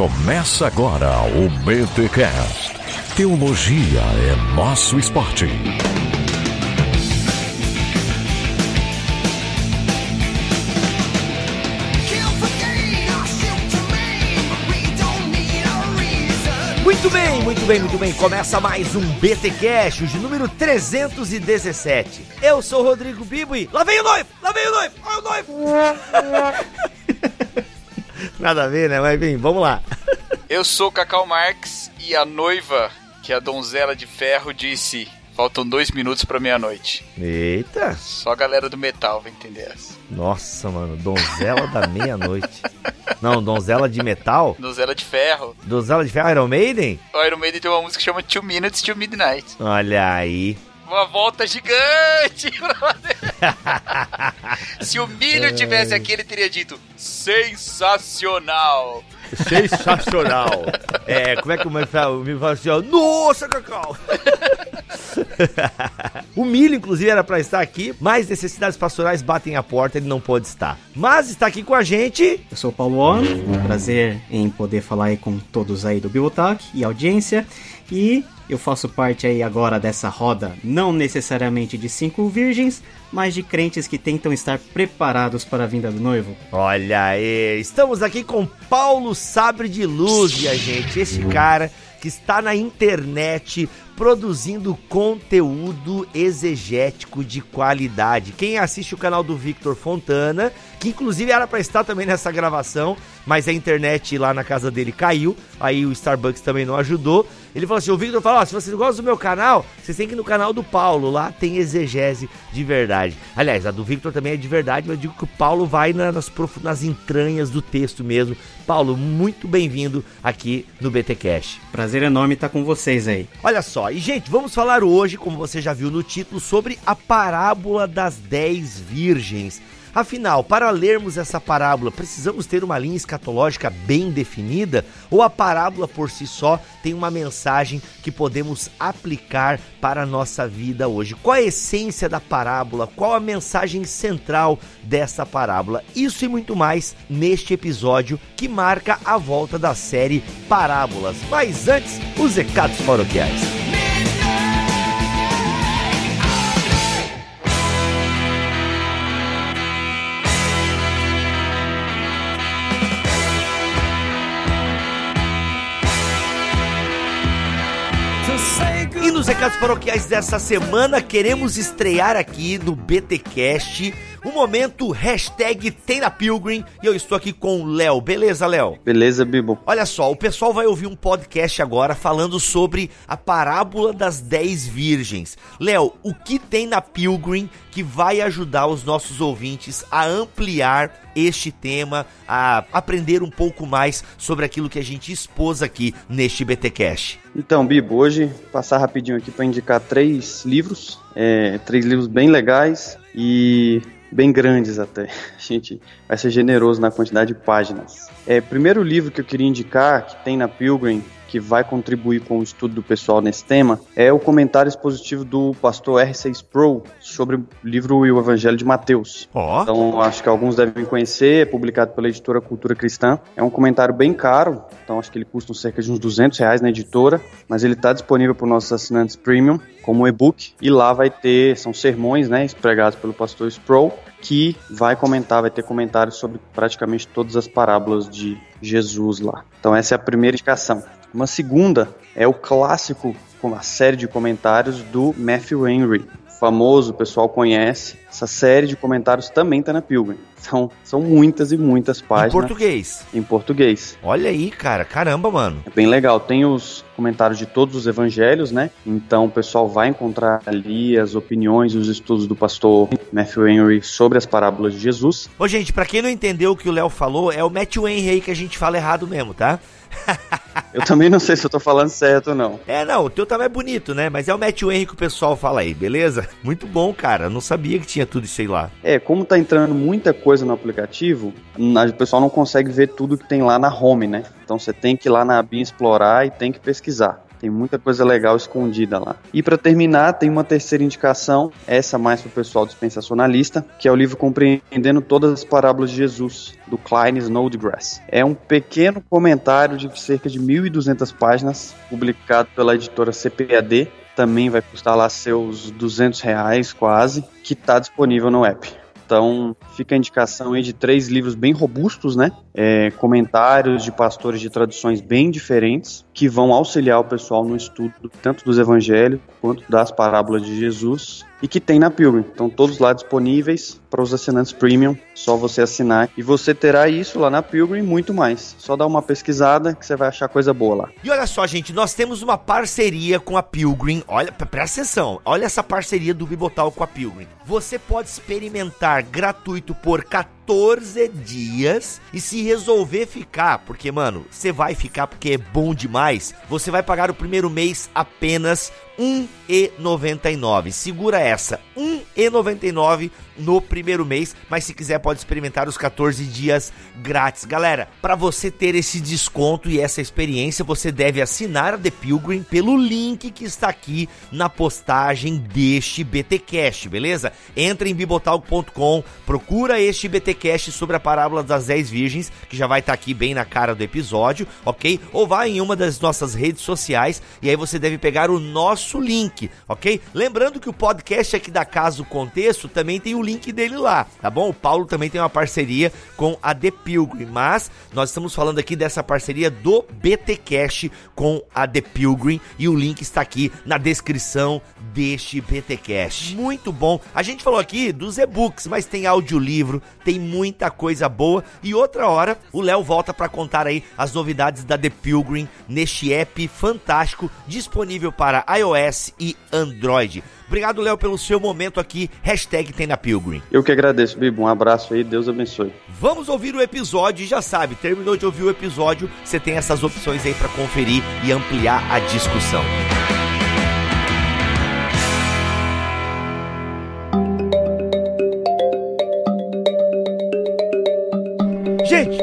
Começa agora o BTCast. Teologia é nosso esporte. Muito bem, muito bem, muito bem. Começa mais um BT Cash, de número 317. Eu sou o Rodrigo Bibo e lá vem o noivo, lá vem o noivo, olha o noivo. Nada a ver, né? Mas bem, vamos lá. Eu sou Cacau Marx e a noiva, que é a donzela de ferro, disse: faltam dois minutos pra meia-noite. Eita. Só a galera do metal vai entender essa. Nossa, mano, donzela da meia-noite. Não, donzela de metal? Donzela de ferro. Donzela de ferro Iron Maiden? O Iron Maiden tem uma música que chama Two Minutes to Midnight. Olha aí. Uma volta gigante. Se o milho tivesse aqui, ele teria dito sensacional. Sensacional. é, como é que o meu fala? O milho fala assim, ó, nossa, Cacau. o milho, inclusive, era pra estar aqui, mas necessidades pastorais batem a porta, ele não pode estar. Mas está aqui com a gente... Eu sou o Paulo On, um prazer em poder falar aí com todos aí do Bibotalk e audiência. E eu faço parte aí agora dessa roda, não necessariamente de cinco virgens, mas de crentes que tentam estar preparados para a vinda do noivo. Olha aí, estamos aqui com Paulo Sabre de Luz, minha gente. Esse cara que está na internet produzindo conteúdo exegético de qualidade. Quem assiste o canal do Victor Fontana, que inclusive era para estar também nessa gravação, mas a internet lá na casa dele caiu, aí o Starbucks também não ajudou. Ele falou assim: o Victor falou: oh, se vocês gostam do meu canal, vocês têm que ir no canal do Paulo, lá tem exegese de verdade. Aliás, a do Victor também é de verdade, mas eu digo que o Paulo vai nas, nas entranhas do texto mesmo. Paulo, muito bem-vindo aqui no BT Cash. Prazer enorme estar com vocês aí. Olha só, e gente, vamos falar hoje, como você já viu no título, sobre a parábola das dez virgens. Afinal, para lermos essa parábola, precisamos ter uma linha escatológica bem definida? Ou a parábola por si só tem uma mensagem que podemos aplicar para a nossa vida hoje? Qual a essência da parábola? Qual a mensagem central dessa parábola? Isso e muito mais neste episódio que marca a volta da série Parábolas. Mas antes, os recados paroquiais. Recados paroquiais dessa semana, queremos estrear aqui no BTcast o momento hashtag tem na Pilgrim e eu estou aqui com o Léo. Beleza, Léo? Beleza, Bibo. Olha só, o pessoal vai ouvir um podcast agora falando sobre a parábola das 10 virgens. Léo, o que tem na Pilgrim que vai ajudar os nossos ouvintes a ampliar este tema, a aprender um pouco mais sobre aquilo que a gente expôs aqui neste BTcast? Então, Bibo, hoje passar rapidinho aqui para indicar três livros, é, três livros bem legais e bem grandes até. A gente vai ser generoso na quantidade de páginas. É, primeiro livro que eu queria indicar, que tem na Pilgrim, que vai contribuir com o estudo do pessoal nesse tema, é o comentário expositivo do pastor R6 Pro sobre o livro e o Evangelho de Mateus. Oh. Então, acho que alguns devem conhecer, é publicado pela editora Cultura Cristã. É um comentário bem caro, então acho que ele custa cerca de uns 200 reais na editora, mas ele está disponível para os nossos assinantes premium como e-book e lá vai ter, são sermões, né, pregados pelo pastor Sproul, que vai comentar, vai ter comentários sobre praticamente todas as parábolas de Jesus lá. Então essa é a primeira indicação. Uma segunda é o clássico, com a série de comentários do Matthew Henry. Famoso, o pessoal conhece. Essa série de comentários também está na Pilgrim. São, são muitas e muitas páginas. Em português. Em português. Olha aí, cara. Caramba, mano. É bem legal. Tem os comentários de todos os evangelhos, né? Então o pessoal vai encontrar ali as opiniões e os estudos do pastor Matthew Henry sobre as parábolas de Jesus. Ô, gente, para quem não entendeu o que o Léo falou, é o Matthew Henry aí que a gente fala errado mesmo, tá? eu também não sei se eu tô falando certo ou não. É, não, o teu também é bonito, né? Mas é o Matthew Henry que o pessoal fala aí, beleza? Muito bom, cara. Eu não sabia que tinha tudo isso aí lá. É, como tá entrando muita coisa no aplicativo, o pessoal não consegue ver tudo que tem lá na home, né? Então você tem que ir lá na abinha explorar e tem que pesquisar. Tem muita coisa legal escondida lá. E para terminar, tem uma terceira indicação, essa mais para o pessoal dispensacionalista, que é o livro Compreendendo Todas as Parábolas de Jesus, do Klein Snodgrass. É um pequeno comentário de cerca de 1.200 páginas, publicado pela editora CPAD. Também vai custar lá seus 200 reais quase, que está disponível no app. Então, fica a indicação aí de três livros bem robustos, né? É, comentários de pastores de traduções bem diferentes, que vão auxiliar o pessoal no estudo tanto dos evangelhos quanto das parábolas de Jesus e que tem na Pilgrim. Então, todos lá disponíveis para os assinantes premium, só você assinar e você terá isso lá na Pilgrim e muito mais. Só dá uma pesquisada que você vai achar coisa boa lá. E olha só, gente, nós temos uma parceria com a Pilgrim. Olha, presta atenção, olha essa parceria do Bibotal com a Pilgrim. Você pode experimentar gratuito por 14 dias e se resolver ficar, porque mano, você vai ficar porque é bom demais, você vai pagar o primeiro mês apenas R$1,99. Segura essa, R$1,99 no primeiro mês, mas se quiser pode experimentar os 14 dias grátis. Galera, para você ter esse desconto e essa experiência, você deve assinar a The Pilgrim pelo link que está aqui na postagem deste BTcast, beleza? Entra em bibotalk.com, procura este BTcast sobre a parábola das 10 virgens, que já vai estar tá aqui bem na cara do episódio, OK? Ou vai em uma das nossas redes sociais e aí você deve pegar o nosso link, OK? Lembrando que o podcast aqui da Casa o Contexto também tem o link dele lá, tá bom? O Paulo também tem uma parceria com a The Pilgrim, mas nós estamos falando aqui dessa parceria do BTcast com a The Pilgrim e o link está aqui na descrição deste BTcast. Muito bom. A gente falou aqui dos e-books, mas tem audiolivro, tem muita coisa boa e outra hora o Léo volta para contar aí as novidades da The Pilgrim neste app fantástico disponível para iOS e Android. Obrigado, Léo, pelo seu momento aqui. Hashtag tem na Pilgrim. Eu que agradeço, Bibo. Um abraço aí, Deus abençoe. Vamos ouvir o episódio e já sabe, terminou de ouvir o episódio, você tem essas opções aí para conferir e ampliar a discussão.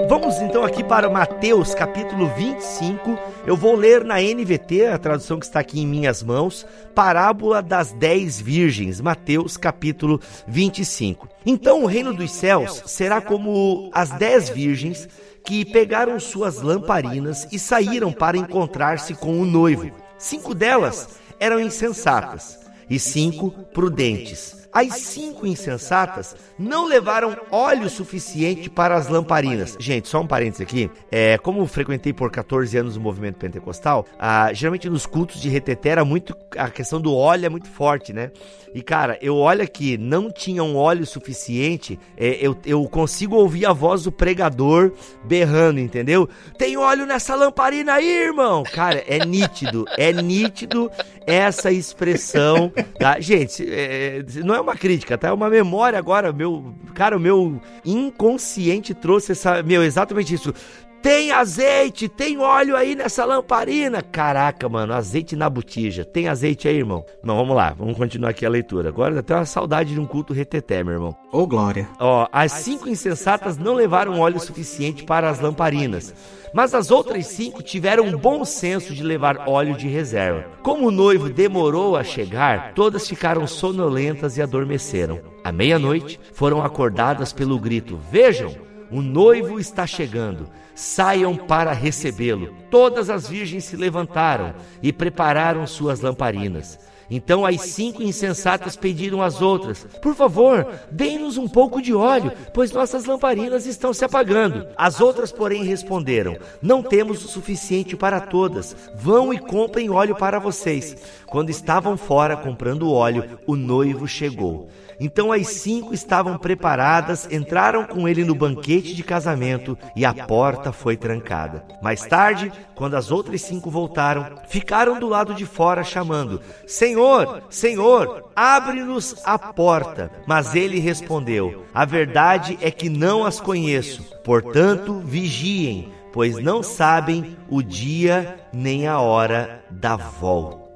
Vamos então aqui para Mateus capítulo 25. Eu vou ler na NVT, a tradução que está aqui em minhas mãos, Parábola das Dez Virgens, Mateus capítulo 25. Então o reino dos céus será como as dez virgens que pegaram suas lamparinas e saíram para encontrar-se com o noivo. Cinco delas eram insensatas e cinco prudentes. As cinco insensatas não levaram óleo suficiente para as lamparinas. Gente, só um parênteses aqui. É, como frequentei por 14 anos o movimento pentecostal, ah, geralmente nos cultos de reteté era muito. A questão do óleo é muito forte, né? E cara, eu olho aqui, não tinham óleo suficiente. É, eu, eu consigo ouvir a voz do pregador berrando, entendeu? Tem óleo nessa lamparina aí, irmão! Cara, é nítido, é nítido essa expressão. Tá? Gente, é, não é uma crítica, tá? É uma memória agora, meu, cara, o meu inconsciente trouxe essa, meu, exatamente isso. Tem azeite, tem óleo aí nessa lamparina. Caraca, mano, azeite na botija. Tem azeite aí, irmão? Não, vamos lá, vamos continuar aqui a leitura. Agora até uma saudade de um culto reteté, meu irmão. Ô, oh, glória. Ó, as cinco insensatas não levaram óleo suficiente para as lamparinas. Mas as outras cinco tiveram um bom senso de levar óleo de reserva. Como o noivo demorou a chegar, todas ficaram sonolentas e adormeceram. À meia-noite, foram acordadas pelo grito: Vejam, o noivo está chegando. Saiam para recebê-lo. Todas as virgens se levantaram e prepararam suas lamparinas. Então as cinco insensatas pediram às outras: Por favor, deem-nos um pouco de óleo, pois nossas lamparinas estão se apagando. As outras, porém, responderam: Não temos o suficiente para todas. Vão e comprem óleo para vocês. Quando estavam fora comprando óleo, o noivo chegou. Então as cinco estavam preparadas, entraram com ele no banquete de casamento e a porta foi trancada. Mais tarde, quando as outras cinco voltaram, ficaram do lado de fora chamando: Senhor, Senhor, abre-nos a porta. Mas ele respondeu: A verdade é que não as conheço. Portanto, vigiem, pois não sabem o dia nem a hora da volta.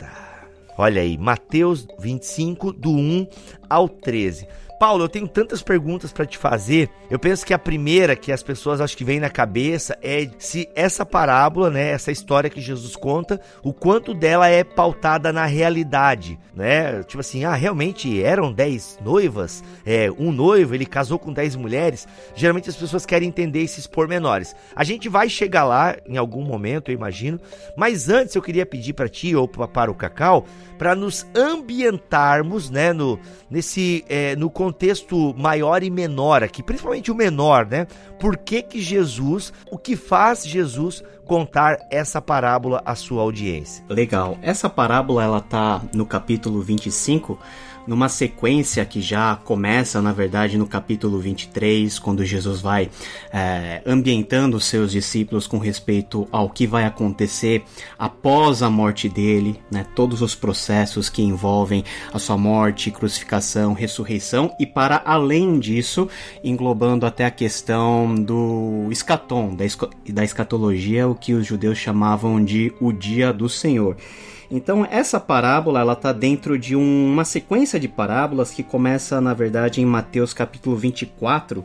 Olha aí, Mateus 25, do 1 ao 13. Paulo, eu tenho tantas perguntas para te fazer. Eu penso que a primeira que as pessoas acho que vem na cabeça é se essa parábola, né, essa história que Jesus conta, o quanto dela é pautada na realidade, né? Tipo assim, ah, realmente eram dez noivas, é, um noivo, ele casou com dez mulheres. Geralmente as pessoas querem entender esses pormenores. A gente vai chegar lá em algum momento, eu imagino. Mas antes eu queria pedir para ti ou para o Cacau para nos ambientarmos, né, no nesse é, no contexto maior e menor aqui, principalmente o menor, né? Por que que Jesus, o que faz Jesus contar essa parábola à sua audiência? Legal. Essa parábola ela tá no capítulo 25 numa sequência que já começa, na verdade, no capítulo 23, quando Jesus vai é, ambientando os seus discípulos com respeito ao que vai acontecer após a morte dele, né, todos os processos que envolvem a sua morte, crucificação, ressurreição e para além disso, englobando até a questão do escatom, da, da escatologia, o que os judeus chamavam de o dia do Senhor. Então essa parábola ela está dentro de um, uma sequência de parábolas que começa na verdade em Mateus capítulo 24,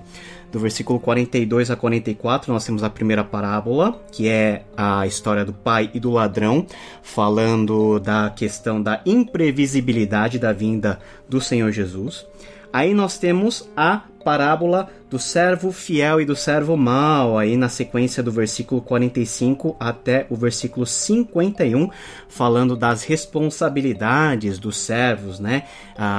do versículo 42 a 44, nós temos a primeira parábola, que é a história do pai e do ladrão, falando da questão da imprevisibilidade da vinda do Senhor Jesus. Aí nós temos a parábola do servo fiel e do servo mau, aí na sequência do versículo 45 até o versículo 51, falando das responsabilidades dos servos, né,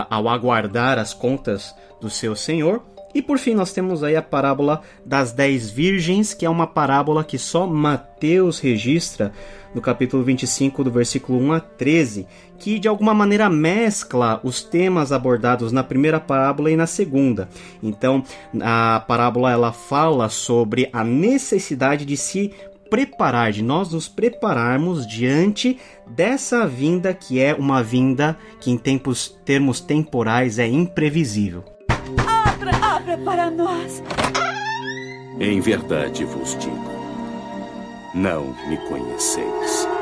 ao aguardar as contas do seu senhor. E por fim, nós temos aí a parábola das dez virgens, que é uma parábola que só Mateus registra no capítulo 25, do versículo 1 a 13, que de alguma maneira mescla os temas abordados na primeira parábola e na segunda. Então, a parábola ela fala sobre a necessidade de se preparar, de nós nos prepararmos diante dessa vinda que é uma vinda que em tempos, termos temporais é imprevisível. Abra, abra para nós. Em verdade vos digo, não me conheceis.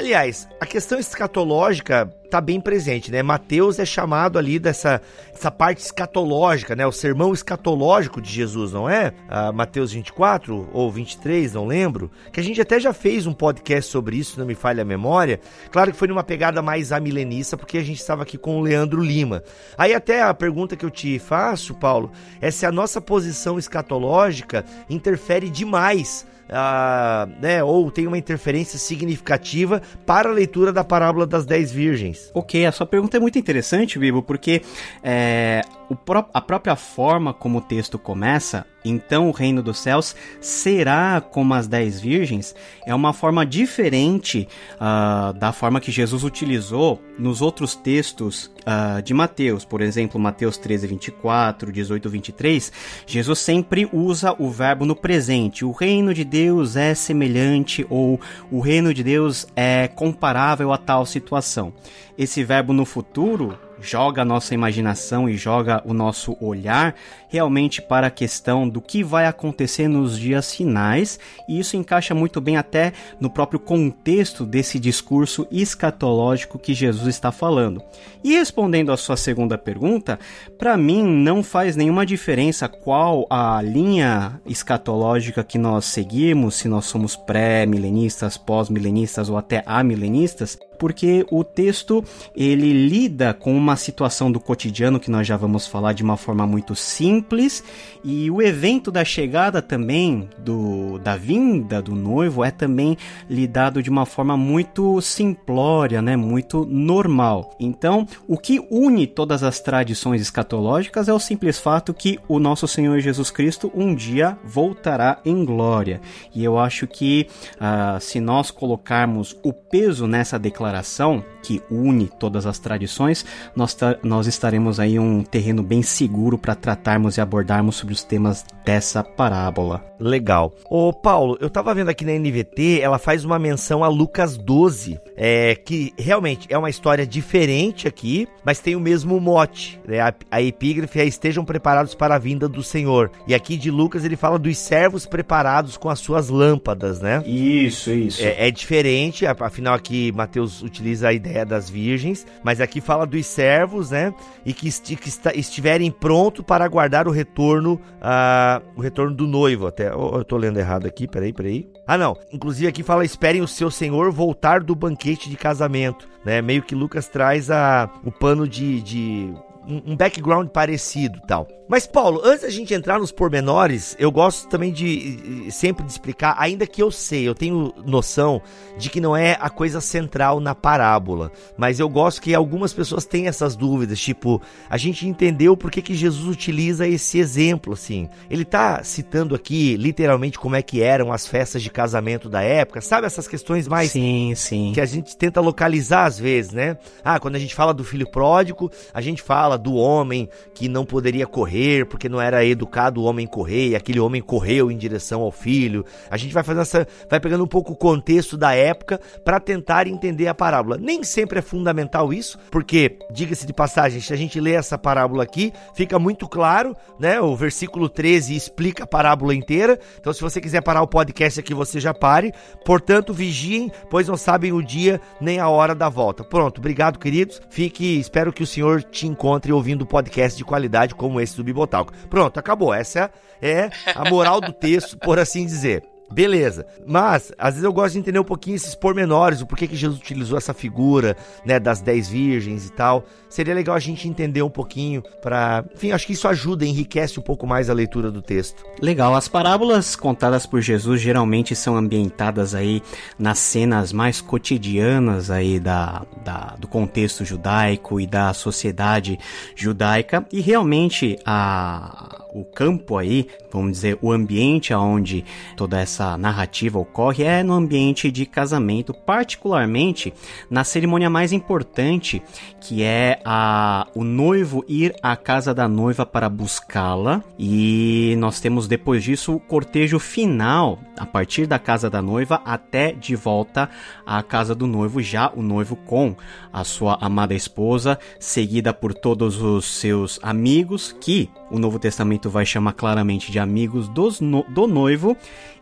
Aliás, a questão escatológica está bem presente, né? Mateus é chamado ali dessa, dessa parte escatológica, né? O sermão escatológico de Jesus, não é? Ah, Mateus 24 ou 23, não lembro. Que a gente até já fez um podcast sobre isso, não me falha a memória. Claro que foi numa pegada mais amilenista, porque a gente estava aqui com o Leandro Lima. Aí até a pergunta que eu te faço, Paulo, é se a nossa posição escatológica interfere demais Uh, né, ou tem uma interferência significativa para a leitura da parábola das dez virgens? Ok, a sua pergunta é muito interessante, Bibo, porque é, pró a própria forma como o texto começa, então o reino dos céus será como as dez virgens, é uma forma diferente uh, da forma que Jesus utilizou nos outros textos uh, de Mateus. Por exemplo, Mateus 13, 24, 18, 23, Jesus sempre usa o verbo no presente. O reino de Deus é semelhante ou o reino de Deus é comparável a tal situação. Esse verbo no futuro joga a nossa imaginação e joga o nosso olhar realmente para a questão do que vai acontecer nos dias finais, e isso encaixa muito bem até no próprio contexto desse discurso escatológico que Jesus está falando. E respondendo à sua segunda pergunta, para mim não faz nenhuma diferença qual a linha escatológica que nós seguimos, se nós somos pré-milenistas, pós-milenistas ou até amilenistas, porque o texto ele lida com uma situação do cotidiano que nós já vamos falar de uma forma muito simples e o evento da chegada também do da vinda do noivo é também lidado de uma forma muito simplória, né, muito normal. Então, o que une todas as tradições escatológicas é o simples fato que o nosso Senhor Jesus Cristo um dia voltará em glória. E eu acho que uh, se nós colocarmos o peso nessa declaração declaração que une todas as tradições, nós, nós estaremos aí um terreno bem seguro para tratarmos e abordarmos sobre os temas dessa parábola. Legal. Ô Paulo, eu tava vendo aqui na NVT, ela faz uma menção a Lucas 12, é, que realmente é uma história diferente aqui, mas tem o mesmo mote. Né? A, a epígrafe é estejam preparados para a vinda do Senhor. E aqui de Lucas ele fala dos servos preparados com as suas lâmpadas, né? Isso, isso. É, é diferente, afinal aqui Mateus Utiliza a ideia das virgens, mas aqui fala dos servos, né? E que, esti que estiverem prontos para aguardar o retorno, uh, o retorno do noivo. Até, oh, eu tô lendo errado aqui, peraí, peraí. Ah, não. Inclusive aqui fala: esperem o seu senhor voltar do banquete de casamento, né? Meio que Lucas traz a, o pano de, de um background parecido tal. Mas, Paulo, antes da gente entrar nos pormenores, eu gosto também de sempre de explicar, ainda que eu sei, eu tenho noção de que não é a coisa central na parábola, mas eu gosto que algumas pessoas têm essas dúvidas, tipo, a gente entendeu por que, que Jesus utiliza esse exemplo, assim. Ele tá citando aqui, literalmente, como é que eram as festas de casamento da época, sabe essas questões mais... Sim, sim. Que a gente tenta localizar às vezes, né? Ah, quando a gente fala do filho pródigo, a gente fala do homem que não poderia correr, correr, porque não era educado o homem correr, e aquele homem correu em direção ao filho. A gente vai fazendo essa, vai pegando um pouco o contexto da época para tentar entender a parábola. Nem sempre é fundamental isso, porque diga-se de passagem, se a gente lê essa parábola aqui, fica muito claro, né? O versículo 13 explica a parábola inteira. Então, se você quiser parar o podcast aqui, você já pare. Portanto, vigiem, pois não sabem o dia nem a hora da volta. Pronto, obrigado, queridos. Fique, espero que o Senhor te encontre ouvindo podcast de qualidade como esse do Bibotalco. Pronto, acabou. Essa é a moral do texto, por assim dizer. Beleza. Mas, às vezes eu gosto de entender um pouquinho esses pormenores, o porquê que Jesus utilizou essa figura, né, das dez virgens e tal. Seria legal a gente entender um pouquinho para, enfim, acho que isso ajuda, enriquece um pouco mais a leitura do texto. Legal. As parábolas contadas por Jesus geralmente são ambientadas aí nas cenas mais cotidianas aí da, da do contexto judaico e da sociedade judaica e realmente a o campo aí, vamos dizer, o ambiente onde toda essa narrativa ocorre é no ambiente de casamento, particularmente na cerimônia mais importante, que é a o noivo ir à casa da noiva para buscá-la, e nós temos depois disso o cortejo final, a partir da casa da noiva até de volta à casa do noivo, já o noivo com a sua amada esposa, seguida por todos os seus amigos que o Novo Testamento vai chamar claramente de amigos dos no, do noivo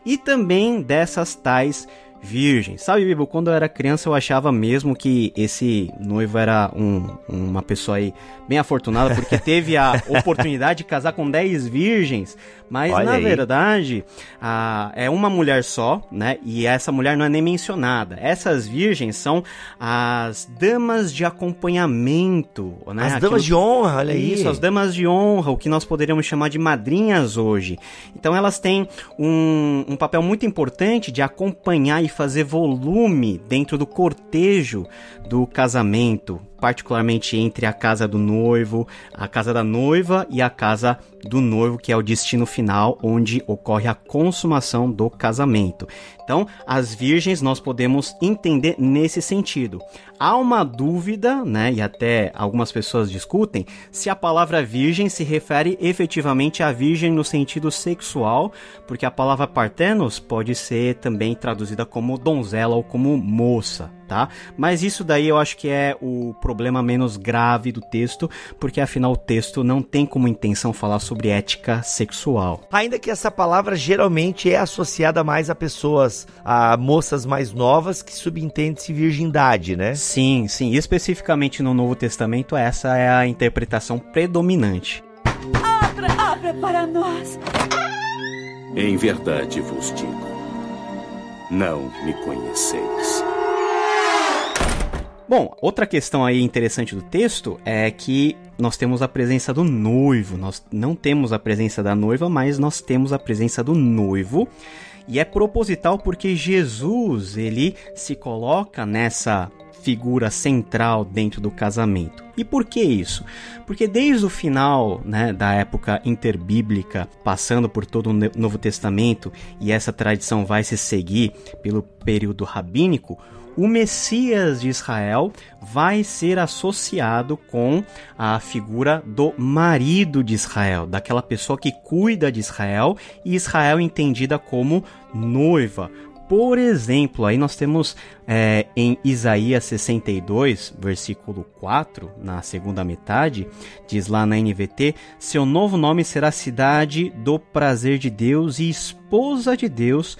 e também dessas tais virgem. Sabe, Bibo, quando eu era criança eu achava mesmo que esse noivo era um, uma pessoa aí bem afortunada porque teve a oportunidade de casar com 10 virgens, mas Olha na aí. verdade a, é uma mulher só, né? E essa mulher não é nem mencionada. Essas virgens são as damas de acompanhamento, né? As Aquilo... damas de honra, olha aí. Isso, as damas de honra, o que nós poderíamos chamar de madrinhas hoje. Então elas têm um, um papel muito importante de acompanhar e fazer volume dentro do cortejo do casamento, particularmente entre a casa do noivo, a casa da noiva e a casa do noivo, que é o destino final onde ocorre a consumação do casamento. Então, as virgens nós podemos entender nesse sentido. Há uma dúvida, né, e até algumas pessoas discutem, se a palavra virgem se refere efetivamente à virgem no sentido sexual, porque a palavra partenos pode ser também traduzida como donzela ou como moça tá? Mas isso daí eu acho que é o problema menos grave do texto, porque afinal o texto não tem como intenção falar sobre ética sexual. Ainda que essa palavra geralmente é associada mais a pessoas, a moças mais novas que subentende-se virgindade, né? Sim, sim. especificamente no Novo Testamento, essa é a interpretação predominante. Abra, abra para nós. Em verdade vos digo, não me conheceis. Bom, outra questão aí interessante do texto é que nós temos a presença do noivo. Nós não temos a presença da noiva, mas nós temos a presença do noivo. E é proposital porque Jesus, ele se coloca nessa figura central dentro do casamento. E por que isso? Porque desde o final né, da época interbíblica, passando por todo o Novo Testamento, e essa tradição vai se seguir pelo período rabínico, o Messias de Israel vai ser associado com a figura do marido de Israel, daquela pessoa que cuida de Israel e Israel entendida como noiva. Por exemplo, aí nós temos é, em Isaías 62, versículo 4, na segunda metade, diz lá na NVT: Seu novo nome será Cidade do Prazer de Deus e Esposa de Deus,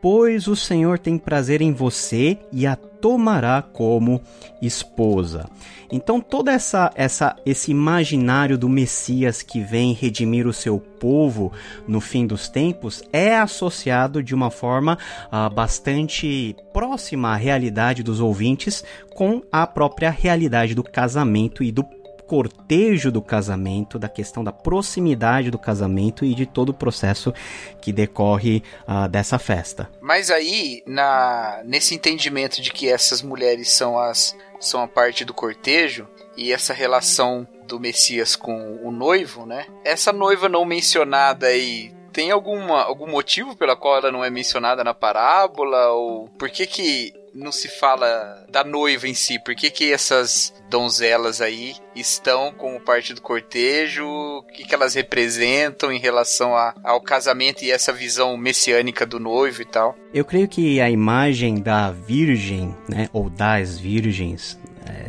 pois o Senhor tem prazer em você e a tomará como esposa. Então toda essa essa esse imaginário do Messias que vem redimir o seu povo no fim dos tempos é associado de uma forma uh, bastante próxima à realidade dos ouvintes com a própria realidade do casamento e do cortejo do casamento, da questão da proximidade do casamento e de todo o processo que decorre uh, dessa festa. Mas aí, na, nesse entendimento de que essas mulheres são, as, são a parte do cortejo e essa relação do Messias com o noivo, né? Essa noiva não mencionada aí tem alguma, algum motivo pela qual ela não é mencionada na parábola? Ou por que que não se fala da noiva em si? Por que, que essas donzelas aí estão como parte do cortejo? O que, que elas representam em relação a, ao casamento e essa visão messiânica do noivo e tal? Eu creio que a imagem da virgem, né, ou das virgens,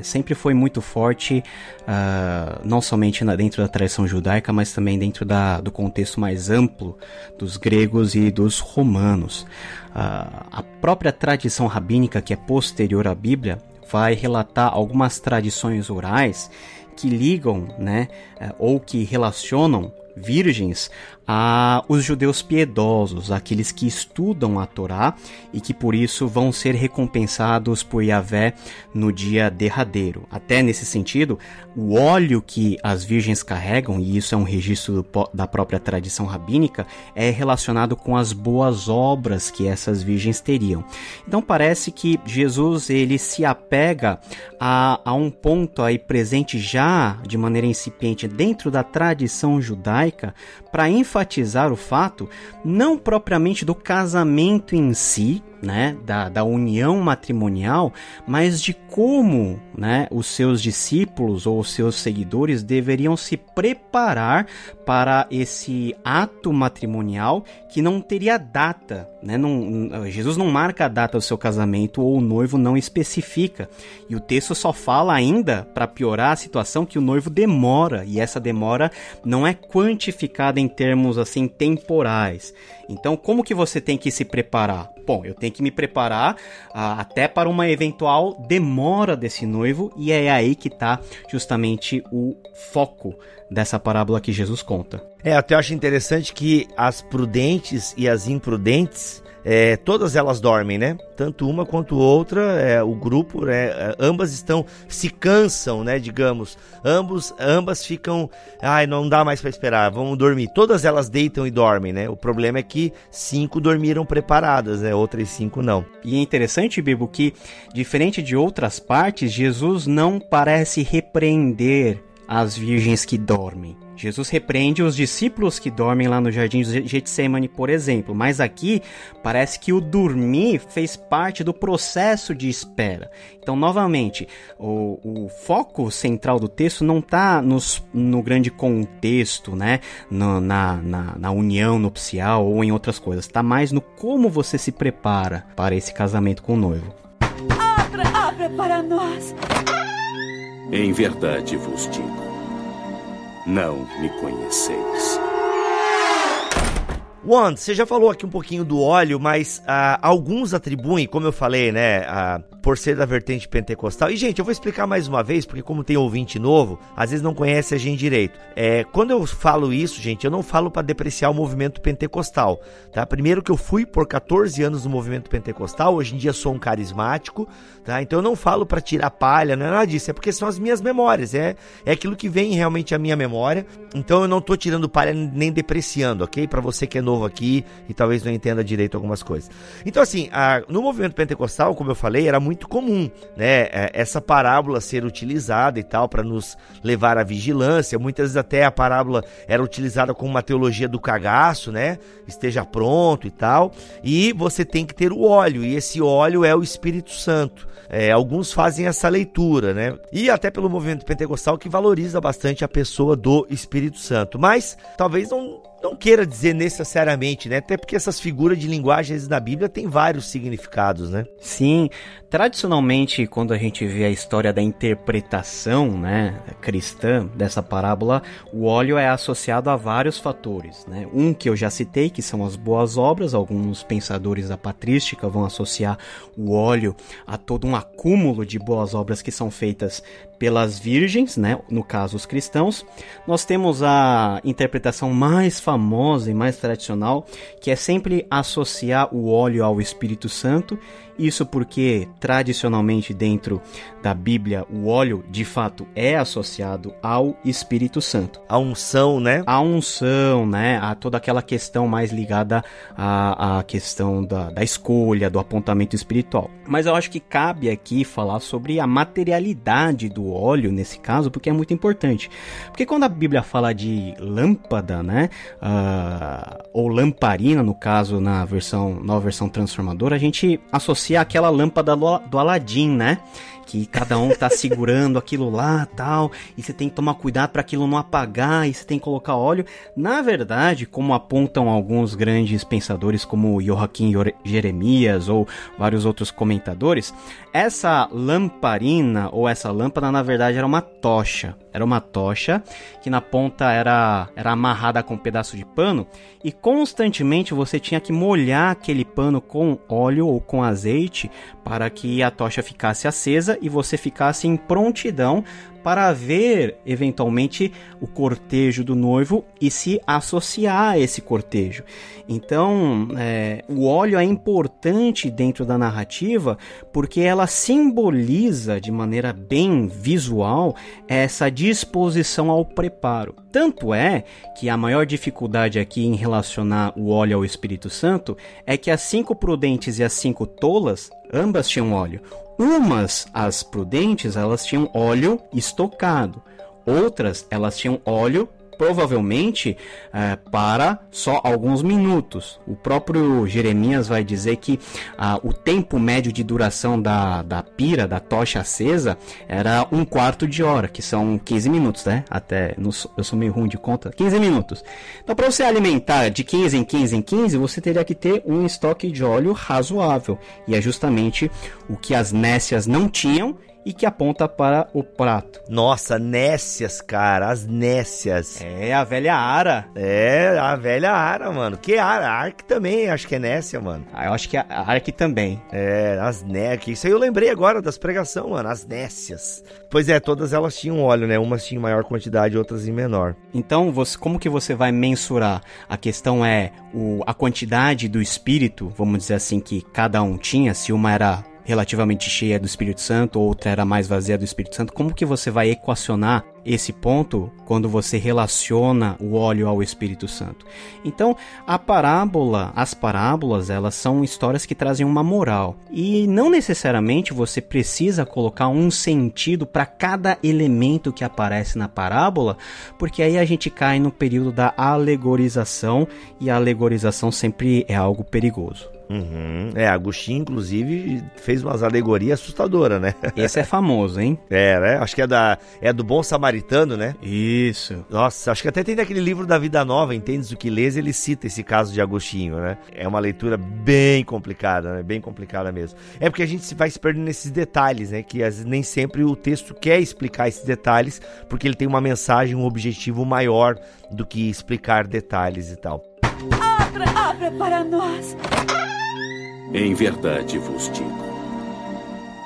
sempre foi muito forte, uh, não somente na, dentro da tradição judaica, mas também dentro da, do contexto mais amplo dos gregos e dos romanos. Uh, a própria tradição rabínica, que é posterior à Bíblia, vai relatar algumas tradições orais que ligam, né, eh, ou que relacionam virgens a os judeus piedosos, aqueles que estudam a Torá e que por isso vão ser recompensados por Yahvé no dia derradeiro. Até nesse sentido, o óleo que as virgens carregam, e isso é um registro da própria tradição rabínica, é relacionado com as boas obras que essas virgens teriam. Então parece que Jesus ele se apega a, a um ponto aí presente já de maneira incipiente dentro da tradição judaica para enfatizar o fato não propriamente do casamento em si, né, da, da união matrimonial, mas de como né, os seus discípulos ou os seus seguidores deveriam se preparar para esse ato matrimonial que não teria data. Né? Não, Jesus não marca a data do seu casamento ou o noivo não especifica. E o texto só fala ainda, para piorar a situação, que o noivo demora, e essa demora não é quantificada em termos assim temporais. Então, como que você tem que se preparar? Bom, eu tenho que me preparar uh, até para uma eventual demora desse noivo, e é aí que está justamente o foco dessa parábola que Jesus conta. É, até acho interessante que as prudentes e as imprudentes é, todas elas dormem, né? Tanto uma quanto outra, é, o grupo, né? É, ambas estão, se cansam, né? Digamos, ambos, ambas ficam, ai, não dá mais para esperar, vamos dormir. Todas elas deitam e dormem, né? O problema é que cinco dormiram preparadas, né? Outras cinco não. E é interessante, Bibo, que diferente de outras partes, Jesus não parece repreender as virgens que dormem. Jesus repreende os discípulos que dormem lá no jardim de Getsemane, por exemplo, mas aqui parece que o dormir fez parte do processo de espera. Então, novamente, o, o foco central do texto não está no grande contexto, né? No, na, na, na união nupcial ou em outras coisas. Está mais no como você se prepara para esse casamento com o noivo. Abra, abra para nós! Em verdade vos digo não me conheceis. Wand, você já falou aqui um pouquinho do óleo, mas uh, alguns atribuem, como eu falei, né, por ser da vertente pentecostal. E, gente, eu vou explicar mais uma vez, porque como tem ouvinte novo, às vezes não conhece a gente direito. É, quando eu falo isso, gente, eu não falo para depreciar o movimento pentecostal, tá? Primeiro que eu fui por 14 anos no movimento pentecostal, hoje em dia sou um carismático, tá? Então eu não falo para tirar palha, não é nada disso, é porque são as minhas memórias, é, é aquilo que vem realmente à minha memória. Então eu não tô tirando palha nem depreciando, ok? Para você que é novo aqui e talvez não entenda direito algumas coisas. Então, assim, a, no movimento pentecostal, como eu falei, era muito comum, né? É, essa parábola ser utilizada e tal para nos levar à vigilância. Muitas vezes até a parábola era utilizada como uma teologia do cagaço, né? Esteja pronto e tal. E você tem que ter o óleo, e esse óleo é o Espírito Santo. É, alguns fazem essa leitura, né? E até pelo movimento pentecostal que valoriza bastante a pessoa do Espírito Santo. Mas talvez não não queira dizer necessariamente, né? Até porque essas figuras de linguagens da Bíblia têm vários significados, né? Sim, tradicionalmente quando a gente vê a história da interpretação, né, cristã dessa parábola, o óleo é associado a vários fatores, né? Um que eu já citei, que são as boas obras, alguns pensadores da patrística vão associar o óleo a todo um acúmulo de boas obras que são feitas pelas virgens, né, no caso os cristãos. Nós temos a interpretação mais famosa e mais tradicional, que é sempre associar o óleo ao Espírito Santo isso porque, tradicionalmente, dentro da Bíblia, o óleo de fato é associado ao Espírito Santo. A unção, né? A unção, né? A toda aquela questão mais ligada à, à questão da, da escolha, do apontamento espiritual. Mas eu acho que cabe aqui falar sobre a materialidade do óleo nesse caso, porque é muito importante. Porque quando a Bíblia fala de lâmpada, né? Uh, ou lamparina, no caso, na versão, nova versão transformadora, a gente associa parecia aquela lâmpada do Aladim, né? Que cada um tá segurando aquilo lá, tal, e você tem que tomar cuidado para aquilo não apagar, e você tem que colocar óleo. Na verdade, como apontam alguns grandes pensadores como Joaquim Jeremias ou vários outros comentadores, essa lamparina ou essa lâmpada na verdade era uma tocha. Era uma tocha que na ponta era, era amarrada com um pedaço de pano e constantemente você tinha que molhar aquele pano com óleo ou com azeite para que a tocha ficasse acesa e você ficasse em prontidão para ver eventualmente o cortejo do noivo e se associar a esse cortejo. Então, é, o óleo é importante dentro da narrativa porque ela simboliza de maneira bem visual essa disposição ao preparo. Tanto é que a maior dificuldade aqui em relacionar o óleo ao Espírito Santo é que as cinco prudentes e as cinco tolas ambas tinham óleo. Umas, as prudentes, elas tinham óleo estocado. Outras, elas tinham óleo provavelmente é, para só alguns minutos. O próprio Jeremias vai dizer que ah, o tempo médio de duração da, da pira, da tocha acesa, era um quarto de hora, que são 15 minutos, né? Até, no, eu sou meio ruim de conta, 15 minutos. Então, para você alimentar de 15 em 15 em 15, você teria que ter um estoque de óleo razoável. E é justamente o que as nécias não tinham e que aponta para o prato. Nossa, nécias, cara, as nécias. É, a velha Ara. É, a velha Ara, mano. Que Ara? Ark também, acho que é nécia, mano. Ah, eu acho que a Ark também. É, as nécias. Isso aí eu lembrei agora das pregações, mano, as nécias. Pois é, todas elas tinham óleo, né? Umas tinham maior quantidade, outras em menor. Então, você, como que você vai mensurar? A questão é o, a quantidade do espírito, vamos dizer assim, que cada um tinha, se uma era relativamente cheia do Espírito Santo, outra era mais vazia do Espírito Santo, como que você vai equacionar esse ponto quando você relaciona o óleo ao Espírito Santo? Então, a parábola, as parábolas, elas são histórias que trazem uma moral, e não necessariamente você precisa colocar um sentido para cada elemento que aparece na parábola, porque aí a gente cai no período da alegorização, e a alegorização sempre é algo perigoso. Uhum. É, Agostinho, inclusive, fez umas alegorias assustadoras, né? Esse é famoso, hein? É, né? Acho que é, da, é do Bom Samaritano, né? Isso. Nossa, acho que até tem naquele livro da Vida Nova, Entendes o que lês, ele cita esse caso de Agostinho, né? É uma leitura bem complicada, né? Bem complicada mesmo. É porque a gente vai se perdendo nesses detalhes, né? Que vezes, nem sempre o texto quer explicar esses detalhes, porque ele tem uma mensagem, um objetivo maior do que explicar detalhes e tal. Abra, abra para nós. Em verdade vos digo: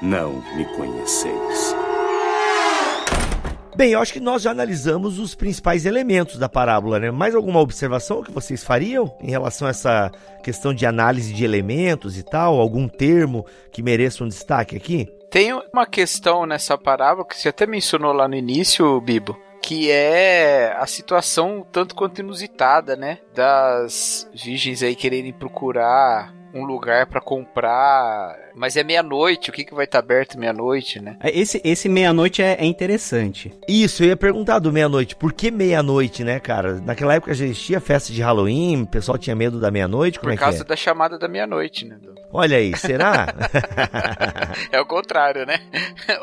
não me conheceis. Bem, eu acho que nós já analisamos os principais elementos da parábola, né? Mais alguma observação que vocês fariam em relação a essa questão de análise de elementos e tal? Algum termo que mereça um destaque aqui? Tem uma questão nessa parábola que você até mencionou lá no início, Bibo, que é a situação tanto quanto inusitada, né? Das virgens aí quererem procurar um lugar para comprar. Mas é meia-noite, o que, que vai estar tá aberto meia-noite, né? É, esse, esse meia-noite é, é, interessante. Isso, eu ia perguntar do meia-noite. Por que meia-noite, né, cara? Naquela época já existia festa de Halloween, o pessoal tinha medo da meia-noite? Por é causa é? da chamada da meia-noite, né? Olha aí, será? é o contrário, né?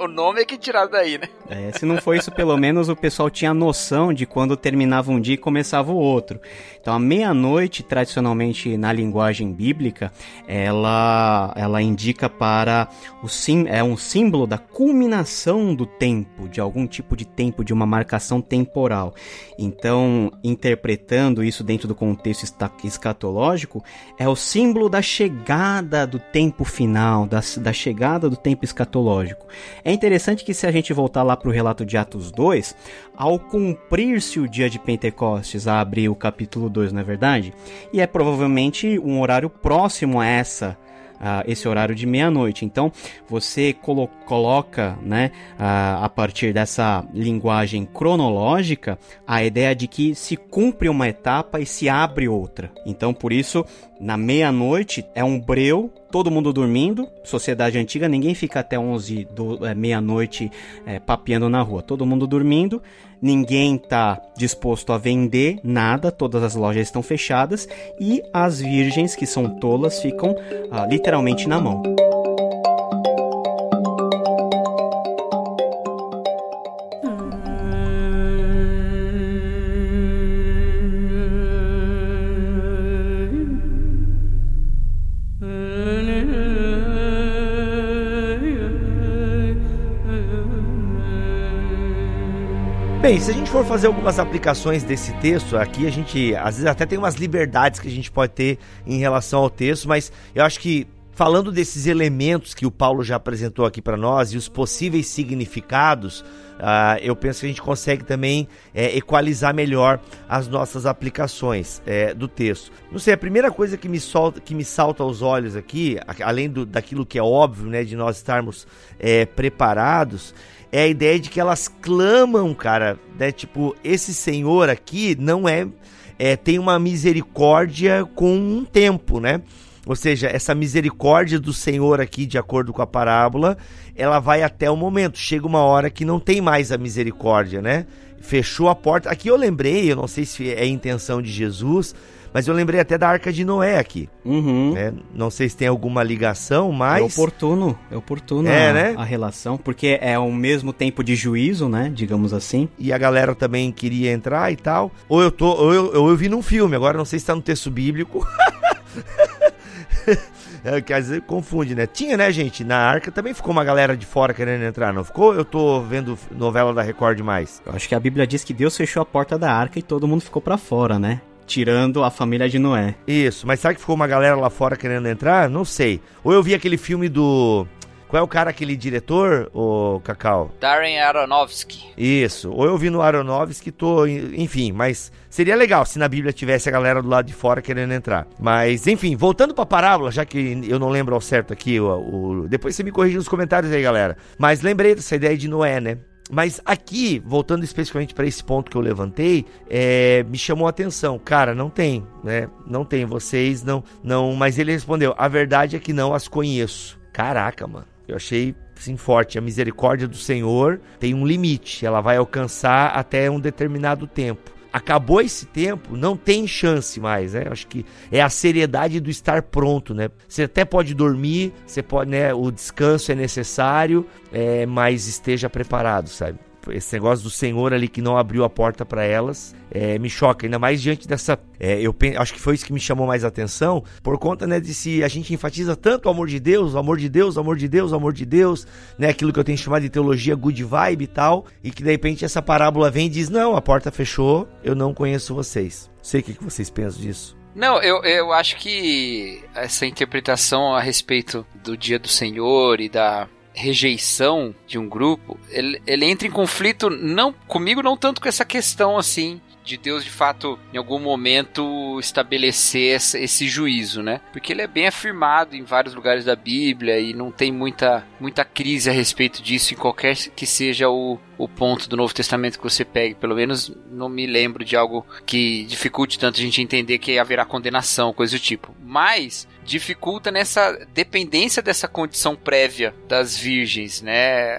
O nome é que tirado daí, né? É, se não for isso, pelo menos o pessoal tinha noção de quando terminava um dia e começava o outro. Então, a meia-noite, tradicionalmente na linguagem bíblica, ela, ela indica para o sim, é um símbolo da culminação do tempo, de algum tipo de tempo, de uma marcação temporal. Então, interpretando isso dentro do contexto escatológico, é o símbolo da chegada do tempo final, da, da chegada do tempo escatológico. É interessante que se a gente voltar lá para o relato de Atos 2, ao cumprir-se o dia de Pentecostes, a abrir o capítulo 2, não é verdade? E é provavelmente um horário próximo a essa uh, esse horário de meia-noite. Então você colo coloca, né, uh, a partir dessa linguagem cronológica, a ideia de que se cumpre uma etapa e se abre outra. Então por isso, na meia-noite é um breu todo mundo dormindo, sociedade antiga, ninguém fica até 11 do é, meia-noite é, papeando na rua, todo mundo dormindo, ninguém está disposto a vender nada, todas as lojas estão fechadas e as virgens que são tolas ficam ah, literalmente na mão. Bem, se a gente for fazer algumas aplicações desse texto, aqui a gente às vezes até tem umas liberdades que a gente pode ter em relação ao texto, mas eu acho que falando desses elementos que o Paulo já apresentou aqui para nós e os possíveis significados, uh, eu penso que a gente consegue também é, equalizar melhor as nossas aplicações é, do texto. Não sei, a primeira coisa que me, solta, que me salta aos olhos aqui, além do, daquilo que é óbvio, né, de nós estarmos é, preparados, é a ideia de que elas clamam, cara, né? Tipo, esse senhor aqui não é, é tem uma misericórdia com um tempo, né? Ou seja, essa misericórdia do Senhor aqui, de acordo com a parábola, ela vai até o momento. Chega uma hora que não tem mais a misericórdia, né? Fechou a porta. Aqui eu lembrei, eu não sei se é a intenção de Jesus, mas eu lembrei até da Arca de Noé aqui. Uhum. Né? Não sei se tem alguma ligação, mas. É oportuno, é oportuno é, a, né? a relação, porque é o mesmo tempo de juízo, né? Digamos assim. E a galera também queria entrar e tal. Ou eu tô. Ou eu, ou eu vi num filme, agora não sei se tá no texto bíblico. É, que às vezes confunde, né? Tinha, né, gente? Na arca também ficou uma galera de fora querendo entrar, não ficou? Eu tô vendo novela da Record demais. Eu acho que a Bíblia diz que Deus fechou a porta da arca e todo mundo ficou para fora, né? Tirando a família de Noé. Isso, mas sabe que ficou uma galera lá fora querendo entrar? Não sei. Ou eu vi aquele filme do. Qual é o cara, aquele diretor, o Cacau? Darren Aronofsky. Isso. Ou eu vi no Aronofsky, tô. Enfim, mas seria legal se na Bíblia tivesse a galera do lado de fora querendo entrar. Mas, enfim, voltando pra parábola, já que eu não lembro ao certo aqui, o, o... depois você me corrige nos comentários aí, galera. Mas lembrei dessa ideia de Noé, né? Mas aqui, voltando especificamente para esse ponto que eu levantei, é, me chamou a atenção. Cara, não tem, né? Não tem. Vocês não, não. Mas ele respondeu: a verdade é que não as conheço. Caraca, mano. Eu achei assim forte. A misericórdia do Senhor tem um limite. Ela vai alcançar até um determinado tempo acabou esse tempo, não tem chance mais, né? Acho que é a seriedade do estar pronto, né? Você até pode dormir, você pode, né? O descanso é necessário, é, mas esteja preparado, sabe? Esse negócio do Senhor ali que não abriu a porta para elas é, me choca, ainda mais diante dessa. É, eu acho que foi isso que me chamou mais atenção, por conta né, de se a gente enfatiza tanto o amor de Deus, o amor de Deus, o amor de Deus, o amor de Deus, né, aquilo que eu tenho chamado de teologia good vibe e tal, e que de repente essa parábola vem e diz: Não, a porta fechou, eu não conheço vocês. Sei o que, que vocês pensam disso. Não, eu, eu acho que essa interpretação a respeito do dia do Senhor e da rejeição de um grupo, ele, ele entra em conflito não comigo não tanto com essa questão assim de Deus de fato em algum momento estabelecer esse juízo, né? Porque ele é bem afirmado em vários lugares da Bíblia e não tem muita, muita crise a respeito disso em qualquer que seja o, o ponto do Novo Testamento que você pegue. Pelo menos não me lembro de algo que dificulte tanto a gente entender que haverá condenação, coisa do tipo. Mas dificulta nessa dependência dessa condição prévia das virgens, né?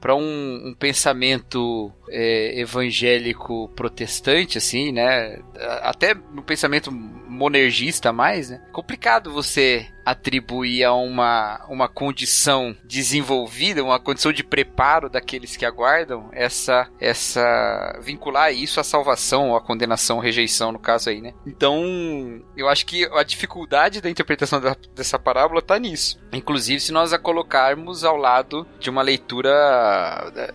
Para um, um, pensamento é, evangélico protestante, assim, né? Até no pensamento monergista mais, né? Complicado você atribuir a uma, uma condição desenvolvida, uma condição de preparo daqueles que aguardam, essa, essa vincular isso à salvação, ou à condenação, rejeição, no caso aí, né? Então, eu acho que a dificuldade da interpretação da, dessa parábola está nisso. Inclusive, se nós a colocarmos ao lado de uma leitura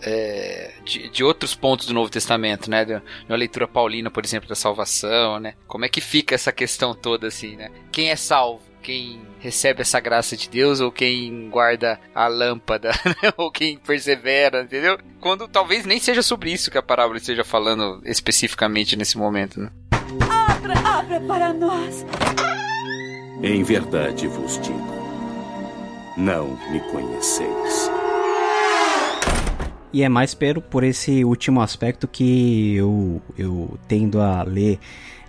é, de, de outros pontos do Novo Testamento, né? De uma leitura paulina, por exemplo, da salvação, né? Como é que fica essa questão toda assim, né? Quem é salvo? Quem recebe essa graça de Deus ou quem guarda a lâmpada, né? ou quem persevera, entendeu? Quando talvez nem seja sobre isso que a parábola esteja falando especificamente nesse momento, né? Abra, abra para nós. Em verdade vos digo: não me conheceis. E é mais pero por esse último aspecto que eu, eu tendo a ler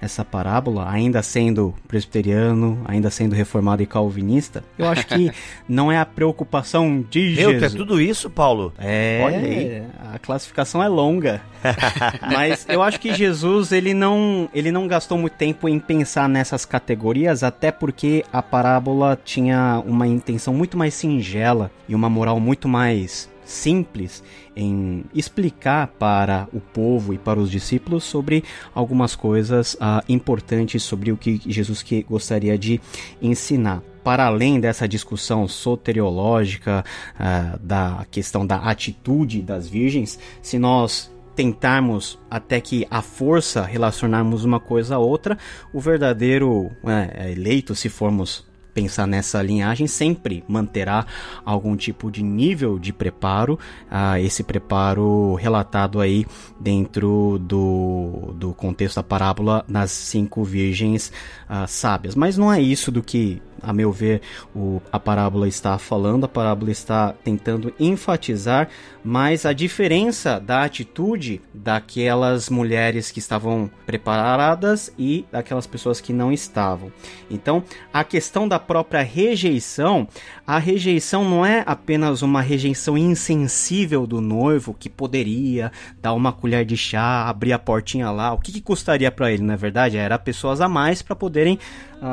essa parábola, ainda sendo presbiteriano, ainda sendo reformado e calvinista, eu acho que não é a preocupação de Meu, Jesus. é tudo isso, Paulo? É, Olha aí. a classificação é longa. Mas eu acho que Jesus, ele não, ele não gastou muito tempo em pensar nessas categorias, até porque a parábola tinha uma intenção muito mais singela e uma moral muito mais simples em explicar para o povo e para os discípulos sobre algumas coisas ah, importantes sobre o que Jesus que gostaria de ensinar. Para além dessa discussão soteriológica ah, da questão da atitude das virgens, se nós tentarmos até que a força relacionarmos uma coisa a outra, o verdadeiro é, eleito, se formos pensar nessa linhagem sempre manterá algum tipo de nível de preparo, ah, esse preparo relatado aí dentro do, do contexto da parábola nas cinco virgens ah, sábias. Mas não é isso do que, a meu ver, o, a parábola está falando, a parábola está tentando enfatizar mais a diferença da atitude daquelas mulheres que estavam preparadas e daquelas pessoas que não estavam. Então, a questão da própria rejeição, a rejeição não é apenas uma rejeição insensível do noivo que poderia dar uma colher de chá, abrir a portinha lá. O que, que custaria para ele, na verdade? Era pessoas a mais para poderem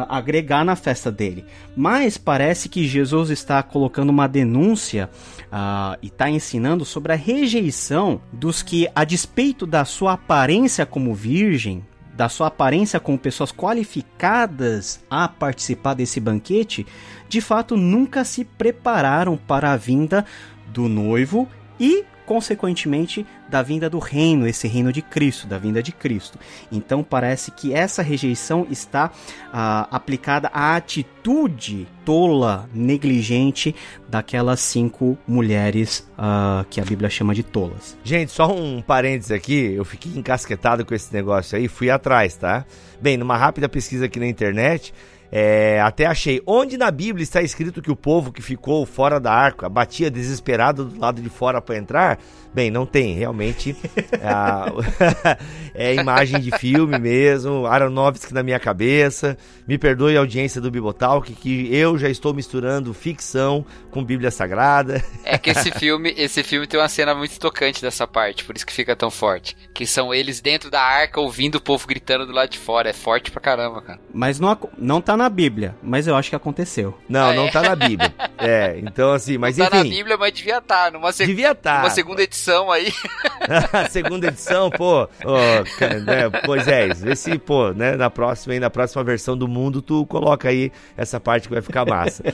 agregar na festa dele. Mas parece que Jesus está colocando uma denúncia uh, e está ensinando sobre a rejeição dos que, a despeito da sua aparência como virgem, da sua aparência como pessoas qualificadas a participar desse banquete, de fato nunca se prepararam para a vinda do noivo e consequentemente da vinda do reino, esse reino de Cristo, da vinda de Cristo. Então parece que essa rejeição está ah, aplicada à atitude tola, negligente daquelas cinco mulheres ah, que a Bíblia chama de tolas. Gente, só um parênteses aqui, eu fiquei encasquetado com esse negócio aí, fui atrás, tá? Bem, numa rápida pesquisa aqui na internet, é, até achei onde na Bíblia está escrito que o povo que ficou fora da arca batia desesperado do lado de fora para entrar. Bem, não tem, realmente. é imagem de filme mesmo, Aronofsky na minha cabeça. Me perdoe a audiência do Bibotalk, que eu já estou misturando ficção com Bíblia Sagrada. É que esse filme, esse filme tem uma cena muito tocante dessa parte, por isso que fica tão forte. Que são eles dentro da arca ouvindo o povo gritando do lado de fora. É forte pra caramba, cara. Mas não, não tá na Bíblia, mas eu acho que aconteceu. Não, ah, não é? tá na Bíblia. É, então assim, mas não enfim. tá na Bíblia, mas devia estar. Tá, numa seg... Devia estar. Tá. Numa segunda edição aí. segunda edição, pô. Oh, né, pois é, esse, pô, né, na próxima, na próxima versão do mundo, tu coloca aí essa parte que vai ficar massa.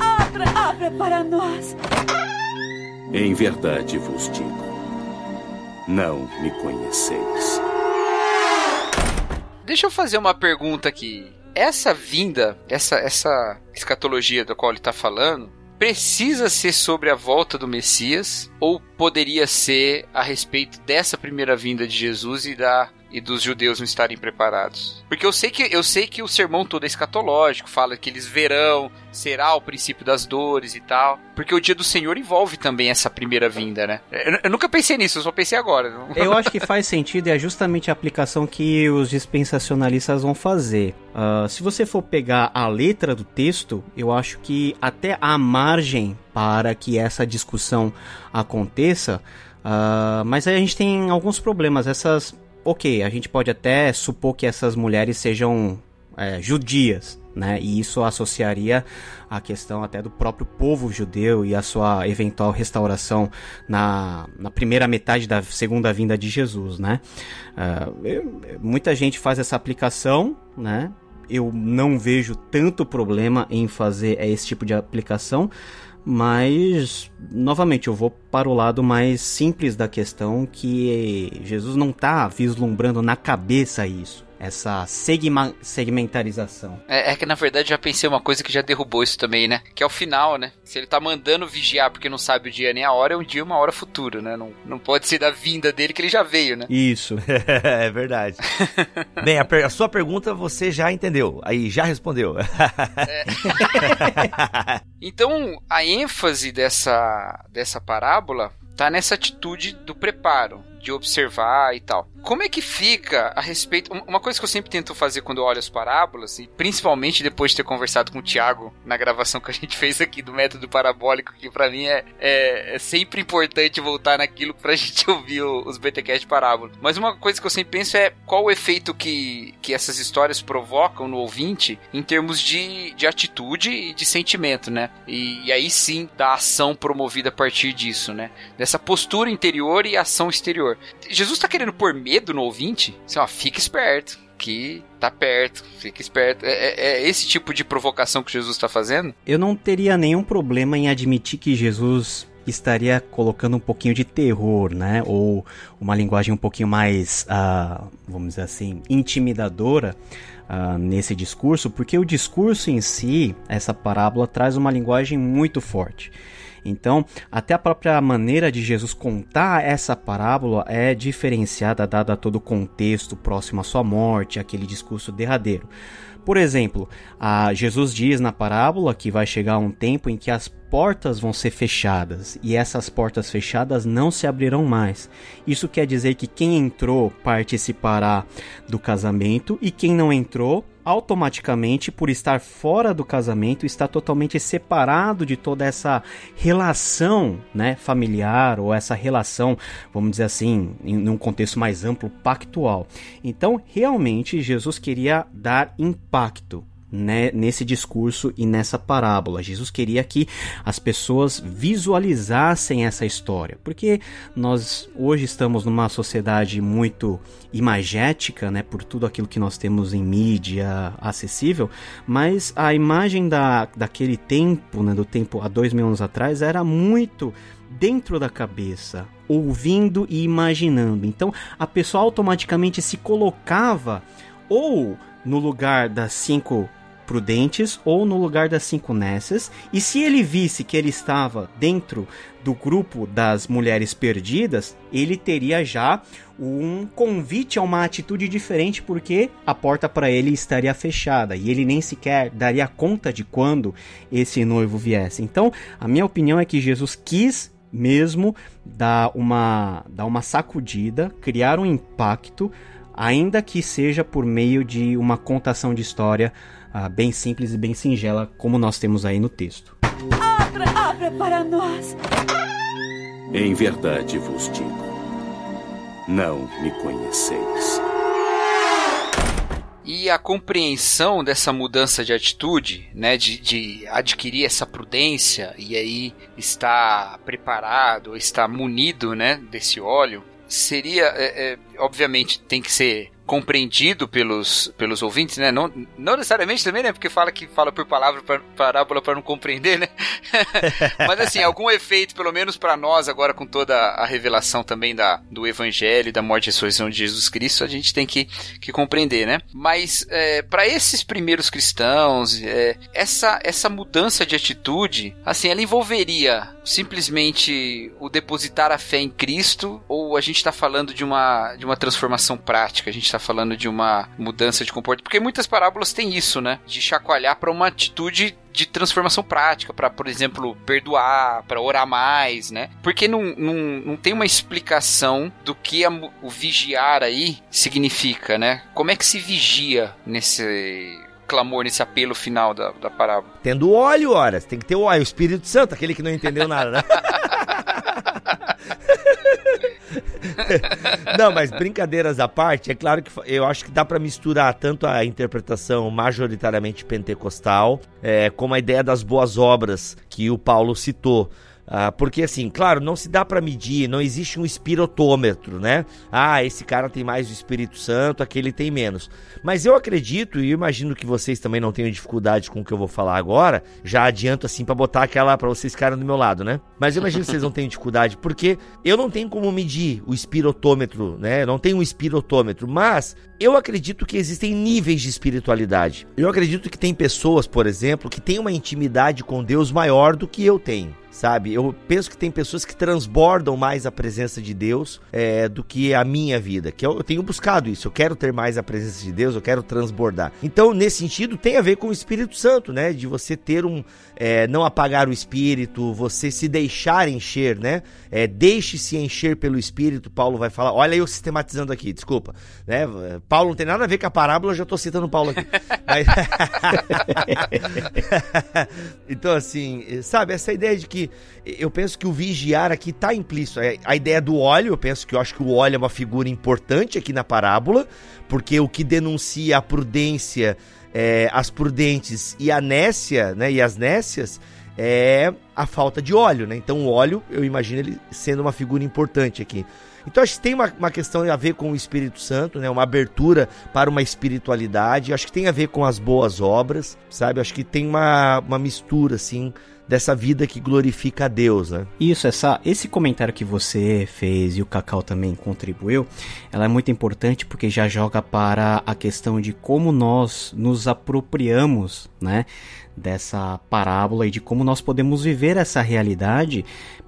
abra, abra para nós. Em verdade vos digo, não me conheceis. Deixa eu fazer uma pergunta aqui. Essa vinda, essa, essa escatologia da qual ele está falando, precisa ser sobre a volta do Messias ou poderia ser a respeito dessa primeira vinda de Jesus e da e dos judeus não estarem preparados. Porque eu sei que eu sei que o sermão todo é escatológico, fala que eles verão, será o princípio das dores e tal. Porque o dia do Senhor envolve também essa primeira vinda, né? Eu, eu nunca pensei nisso, eu só pensei agora. Eu acho que faz sentido e é justamente a aplicação que os dispensacionalistas vão fazer. Uh, se você for pegar a letra do texto, eu acho que até há margem para que essa discussão aconteça. Uh, mas aí a gente tem alguns problemas. Essas ok, a gente pode até supor que essas mulheres sejam é, judias, né? E isso associaria a questão até do próprio povo judeu e a sua eventual restauração na, na primeira metade da segunda vinda de Jesus, né? Eu, muita gente faz essa aplicação, né? Eu não vejo tanto problema em fazer esse tipo de aplicação, mas novamente eu vou para o lado mais simples da questão que Jesus não está vislumbrando na cabeça isso essa segma, segmentarização. É, é, que na verdade já pensei uma coisa que já derrubou isso também, né? Que é o final, né? Se ele tá mandando vigiar porque não sabe o dia nem a hora, é um dia uma hora futuro, né? Não, não pode ser da vinda dele que ele já veio, né? Isso, é verdade. Bem, a, a, sua pergunta você já entendeu, aí já respondeu. é. então, a ênfase dessa, dessa parábola tá nessa atitude do preparo, de observar e tal. Como é que fica a respeito. Uma coisa que eu sempre tento fazer quando eu olho as parábolas, e principalmente depois de ter conversado com o Thiago na gravação que a gente fez aqui do método parabólico, que para mim é, é, é, sempre importante voltar naquilo pra gente ouvir os BTCast de parábola. Mas uma coisa que eu sempre penso é qual o efeito que, que essas histórias provocam no ouvinte em termos de, de atitude e de sentimento, né? E, e aí sim da ação promovida a partir disso, né? Dessa postura interior e ação exterior. Jesus tá querendo pôr medo medo no ouvinte, assim, ó, fica esperto que tá perto, fica esperto. É, é, é, esse tipo de provocação que Jesus está fazendo? Eu não teria nenhum problema em admitir que Jesus estaria colocando um pouquinho de terror, né? Ou uma linguagem um pouquinho mais, uh, vamos dizer assim, intimidadora. Uh, nesse discurso, porque o discurso em si, essa parábola, traz uma linguagem muito forte. Então, até a própria maneira de Jesus contar essa parábola é diferenciada, dada todo o contexto próximo à sua morte, aquele discurso derradeiro. Por exemplo, Jesus diz na parábola que vai chegar um tempo em que as portas vão ser fechadas e essas portas fechadas não se abrirão mais. Isso quer dizer que quem entrou participará do casamento e quem não entrou automaticamente, por estar fora do casamento, está totalmente separado de toda essa relação né, familiar ou essa relação, vamos dizer assim, em um contexto mais amplo, pactual. Então, realmente, Jesus queria dar impacto né, nesse discurso e nessa parábola. Jesus queria que as pessoas visualizassem essa história, porque nós hoje estamos numa sociedade muito imagética, né, por tudo aquilo que nós temos em mídia acessível, mas a imagem da, daquele tempo, né, do tempo há dois mil anos atrás, era muito dentro da cabeça, ouvindo e imaginando. Então a pessoa automaticamente se colocava ou no lugar das cinco prudentes ou no lugar das cinco Nessas, e se ele visse que ele estava dentro do grupo das mulheres perdidas, ele teria já um convite a uma atitude diferente porque a porta para ele estaria fechada e ele nem sequer daria conta de quando esse noivo viesse. Então, a minha opinião é que Jesus quis mesmo dar uma, dar uma sacudida, criar um impacto, ainda que seja por meio de uma contação de história ah, bem simples e bem singela, como nós temos aí no texto. Abra, abra para nós! Em verdade vos digo, não me conheceis. E a compreensão dessa mudança de atitude, né, de, de adquirir essa prudência e aí estar preparado, estar munido, né, desse óleo, seria, é, é, obviamente, tem que ser compreendido pelos, pelos ouvintes, né? Não, não necessariamente também, né? Porque fala que fala por palavra, pra, parábola para não compreender, né? Mas assim, algum efeito, pelo menos para nós, agora com toda a revelação também da, do Evangelho, da morte e ressurreição de Jesus Cristo, a gente tem que, que compreender, né? Mas é, para esses primeiros cristãos, é, essa, essa mudança de atitude, assim, ela envolveria simplesmente o depositar a fé em Cristo ou a gente está falando de uma, de uma transformação prática? A gente está falando de uma mudança de comportamento. Porque muitas parábolas têm isso, né? De chacoalhar para uma atitude de transformação prática, para, por exemplo, perdoar, para orar mais, né? Porque não, não, não tem uma explicação do que a, o vigiar aí significa, né? Como é que se vigia nesse clamor, nesse apelo final da, da parábola? Tendo óleo, horas. Tem que ter o óleo, o Espírito Santo, aquele que não entendeu nada, né? Não, mas brincadeiras à parte, é claro que eu acho que dá para misturar tanto a interpretação majoritariamente pentecostal, é, como a ideia das boas obras que o Paulo citou. Ah, porque assim, claro, não se dá para medir, não existe um espirotômetro, né? Ah, esse cara tem mais o Espírito Santo, aquele tem menos. Mas eu acredito e eu imagino que vocês também não tenham dificuldade com o que eu vou falar agora. Já adianto assim para botar aquela para vocês ficarem do meu lado, né? Mas eu imagino que vocês não tenham dificuldade porque eu não tenho como medir o espirotômetro, né? não tenho um espirotômetro, mas eu acredito que existem níveis de espiritualidade. Eu acredito que tem pessoas, por exemplo, que têm uma intimidade com Deus maior do que eu tenho sabe? Eu penso que tem pessoas que transbordam mais a presença de Deus é, do que a minha vida, que eu, eu, tenho buscado isso. Eu quero ter mais a presença de Deus, eu quero transbordar. Então, nesse sentido, tem a ver com o Espírito Santo, né? De você ter um, é, não apagar o Espírito, você se deixar encher, né? É, Deixe-se encher pelo Espírito. Paulo vai falar. Olha eu sistematizando aqui, desculpa, né? Paulo não tem nada a ver com a parábola, eu já estou citando Paulo aqui. Mas... então, assim, sabe, essa ideia de que eu penso que o vigiar aqui está implícito. É, a ideia do óleo, eu penso que eu acho que o óleo é uma figura importante aqui na parábola, porque o que denuncia a prudência, é, as prudentes e a nécia, né, e as nécias, é a falta de óleo, né? Então o óleo, eu imagino ele sendo uma figura importante aqui. Então acho que tem uma, uma questão a ver com o Espírito Santo, né? Uma abertura para uma espiritualidade. Acho que tem a ver com as boas obras, sabe? Acho que tem uma, uma mistura, assim, dessa vida que glorifica a Deus, né? Isso, essa, esse comentário que você fez e o Cacau também contribuiu, ela é muito importante porque já joga para a questão de como nós nos apropriamos, né? Dessa parábola e de como nós podemos viver essa realidade,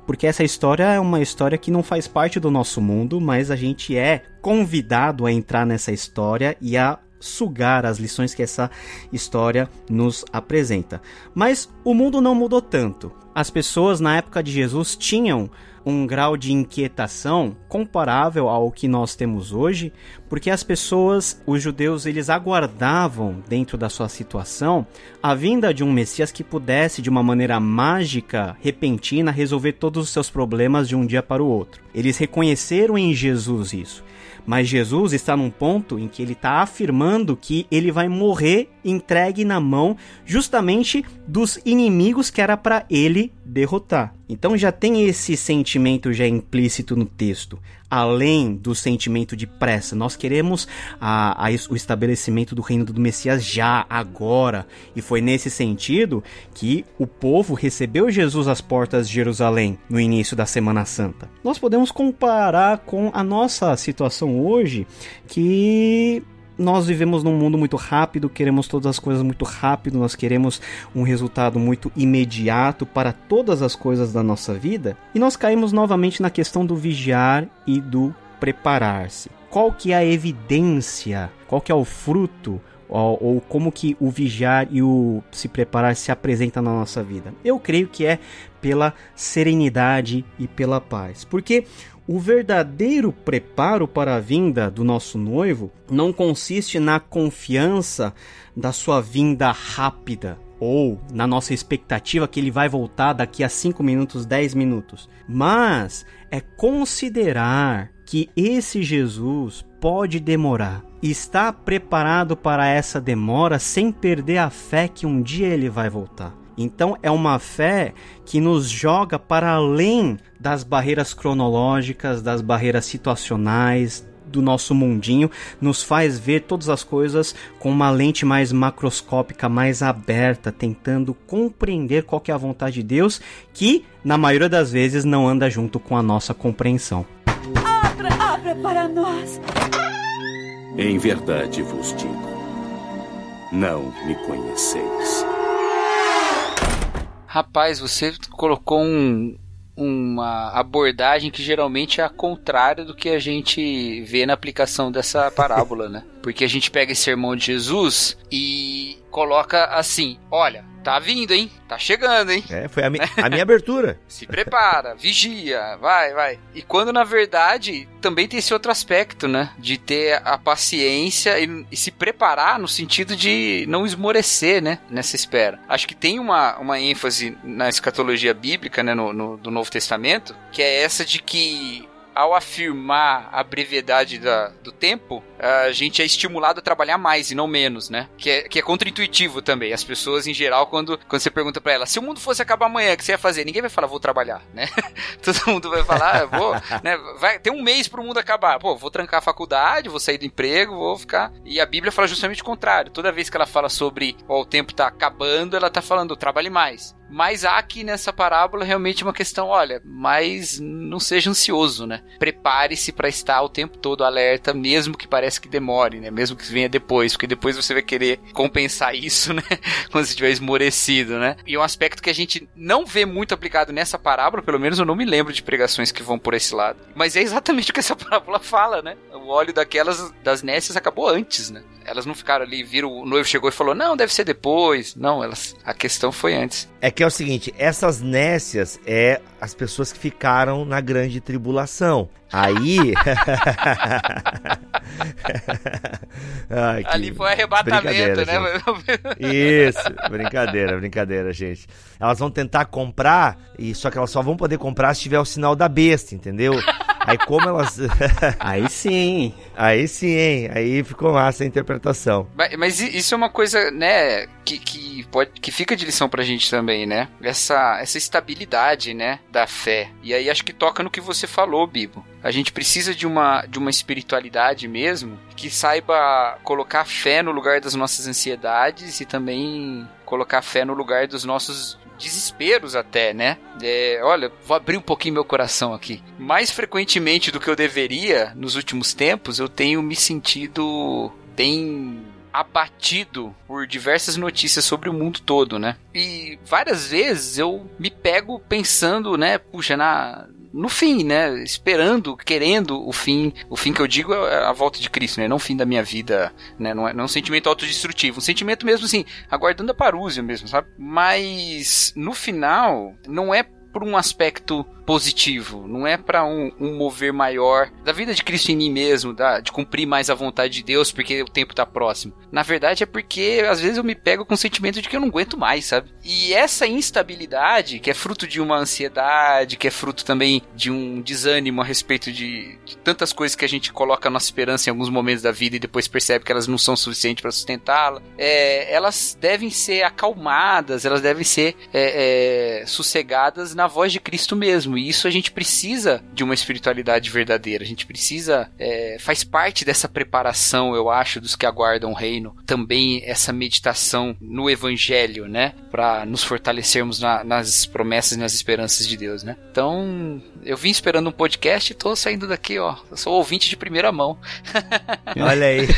porque essa história é uma história que não faz parte do nosso mundo, mas a gente é convidado a entrar nessa história e a sugar as lições que essa história nos apresenta. Mas o mundo não mudou tanto. As pessoas na época de Jesus tinham um grau de inquietação comparável ao que nós temos hoje, porque as pessoas, os judeus, eles aguardavam dentro da sua situação a vinda de um Messias que pudesse de uma maneira mágica, repentina, resolver todos os seus problemas de um dia para o outro. Eles reconheceram em Jesus isso. Mas Jesus está num ponto em que ele está afirmando que ele vai morrer entregue na mão justamente dos inimigos que era para ele derrotar. Então já tem esse sentimento já implícito no texto, além do sentimento de pressa. Nós queremos a, a, o estabelecimento do reino do Messias já, agora. E foi nesse sentido que o povo recebeu Jesus às portas de Jerusalém no início da Semana Santa. Nós podemos comparar com a nossa situação hoje, que nós vivemos num mundo muito rápido, queremos todas as coisas muito rápido, nós queremos um resultado muito imediato para todas as coisas da nossa vida, e nós caímos novamente na questão do vigiar e do preparar-se. Qual que é a evidência? Qual que é o fruto? Ou, ou, como que o vigiar e o se preparar se apresenta na nossa vida? Eu creio que é pela serenidade e pela paz. Porque o verdadeiro preparo para a vinda do nosso noivo não consiste na confiança da sua vinda rápida ou na nossa expectativa que ele vai voltar daqui a 5 minutos, 10 minutos, mas é considerar que esse Jesus pode demorar. Está preparado para essa demora sem perder a fé que um dia ele vai voltar. Então é uma fé que nos joga para além das barreiras cronológicas, das barreiras situacionais, do nosso mundinho, nos faz ver todas as coisas com uma lente mais macroscópica, mais aberta, tentando compreender qual é a vontade de Deus, que na maioria das vezes não anda junto com a nossa compreensão. Abra, abra para nós. Em verdade vos digo, não me conheceis. Rapaz, você colocou um, uma abordagem que geralmente é a contrária do que a gente vê na aplicação dessa parábola, né? Porque a gente pega esse sermão de Jesus e coloca assim: olha, Tá vindo, hein? Tá chegando, hein? É, foi a, mi a minha abertura. Se prepara, vigia, vai, vai. E quando na verdade também tem esse outro aspecto, né? De ter a paciência e, e se preparar no sentido de não esmorecer, né? Nessa espera. Acho que tem uma, uma ênfase na escatologia bíblica, né? No, no, do Novo Testamento, que é essa de que ao afirmar a brevidade da, do tempo, a gente é estimulado a trabalhar mais e não menos, né? Que é, que é contra-intuitivo também. As pessoas, em geral, quando, quando você pergunta para ela, se o mundo fosse acabar amanhã, o que você ia fazer? Ninguém vai falar, vou trabalhar, né? Todo mundo vai falar, vou, né? Vai ter um mês pro mundo acabar. Pô, vou trancar a faculdade, vou sair do emprego, vou ficar. E a Bíblia fala justamente o contrário. Toda vez que ela fala sobre ó, o tempo tá acabando, ela tá falando, trabalhe mais. Mas há aqui nessa parábola realmente uma questão, olha, mas não seja ansioso, né? Prepare-se para estar o tempo todo alerta, mesmo que pareça que demore, né? Mesmo que venha depois, porque depois você vai querer compensar isso, né? Quando você estiver esmorecido, né? E um aspecto que a gente não vê muito aplicado nessa parábola, pelo menos eu não me lembro de pregações que vão por esse lado. Mas é exatamente o que essa parábola fala, né? O óleo daquelas das nécias acabou antes, né? Elas não ficaram ali, viram o noivo chegou e falou: "Não, deve ser depois". Não, elas a questão foi antes. É que é o seguinte, essas nécias é as pessoas que ficaram na grande tribulação. Aí. Ai, Ali foi arrebatamento, né? Isso, brincadeira, brincadeira, gente. Elas vão tentar comprar, e só que elas só vão poder comprar se tiver o sinal da besta, entendeu? Aí como elas. aí sim. Aí sim, hein? Aí ficou massa a interpretação. Mas, mas, isso é uma coisa, né, que, que, pode, que fica de lição pra gente também, né? Essa, essa estabilidade, né, da fé. E aí acho que toca no que você falou, Bibo. A gente precisa de uma, de uma espiritualidade mesmo que saiba colocar fé no lugar das nossas ansiedades e também colocar fé no lugar dos nossos desesperos até, né? É, olha, vou abrir um pouquinho meu coração aqui. Mais frequentemente do que eu deveria nos últimos tempos, eu tenho me sentido bem abatido por diversas notícias sobre o mundo todo, né? E várias vezes eu me pego pensando, né, puxa, na no fim, né? Esperando, querendo o fim. O fim que eu digo é a volta de Cristo, né? Não o fim da minha vida, né? Não é, não é um sentimento autodestrutivo. Um sentimento mesmo assim, aguardando a parúzia mesmo, sabe? Mas no final, não é por um aspecto positivo, não é para um, um, mover maior da vida de Cristo em mim mesmo, da, de cumprir mais a vontade de Deus porque o tempo tá próximo. Na verdade é porque às vezes eu me pego com o sentimento de que eu não aguento mais, sabe? E essa instabilidade, que é fruto de uma ansiedade, que é fruto também de um desânimo a respeito de, de tantas coisas que a gente coloca a nossa esperança em alguns momentos da vida e depois percebe que elas não são suficientes para sustentá-la, é, elas devem ser acalmadas, elas devem ser é, é, sossegadas na voz de Cristo mesmo mesmo. E isso a gente precisa de uma espiritualidade verdadeira. A gente precisa. É, faz parte dessa preparação, eu acho, dos que aguardam o reino. Também essa meditação no evangelho, né? Para nos fortalecermos na, nas promessas e nas esperanças de Deus, né? Então, eu vim esperando um podcast e tô saindo daqui, ó. Eu sou ouvinte de primeira mão. Olha aí.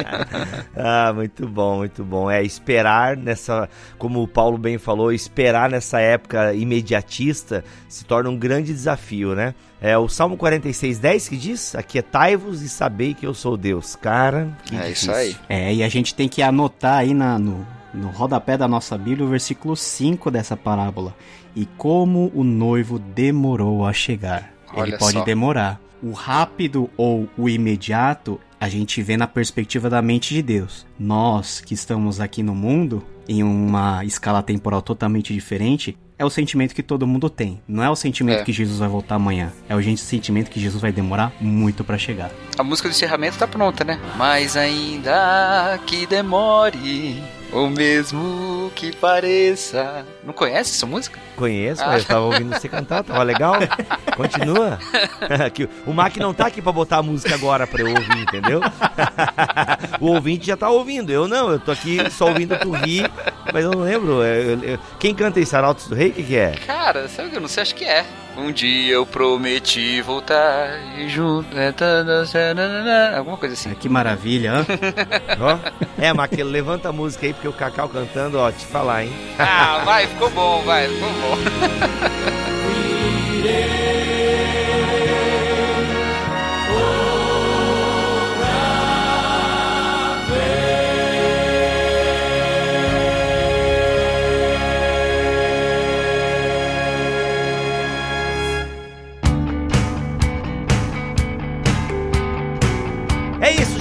ah, muito bom, muito bom. É esperar nessa, como o Paulo bem falou, esperar nessa época imediatista se torna um grande desafio, né? É o Salmo 46, 10 que diz: Aquietai-vos e sabei que eu sou Deus. Cara, que É difícil. isso aí. É, e a gente tem que anotar aí na, no, no rodapé da nossa Bíblia o versículo 5 dessa parábola. E como o noivo demorou a chegar. Olha Ele pode só. demorar. O rápido ou o imediato a gente vê na perspectiva da mente de Deus. Nós que estamos aqui no mundo, em uma escala temporal totalmente diferente, é o sentimento que todo mundo tem. Não é o sentimento é. que Jesus vai voltar amanhã. É o sentimento que Jesus vai demorar muito para chegar. A música do encerramento tá pronta, né? Mas ainda que demore, ou mesmo que pareça. Não conhece essa música? Conheço, ah. mas eu tava ouvindo você cantar, tava legal. Continua. o Mac não tá aqui pra botar a música agora pra eu ouvir, entendeu? o ouvinte já tá ouvindo, eu não, eu tô aqui só ouvindo tu rir, mas eu não lembro. Eu, eu, quem canta esse Arautos do Rei, o que, que é? Cara, sabe que eu não sei, acho que é. Um dia eu prometi voltar e junto. Né, alguma coisa assim. Que maravilha, ó. É, Maquilo, levanta a música aí, porque o Cacau cantando, ó, te falar, hein? Ah, vai, ficou bom, vai, ficou bom.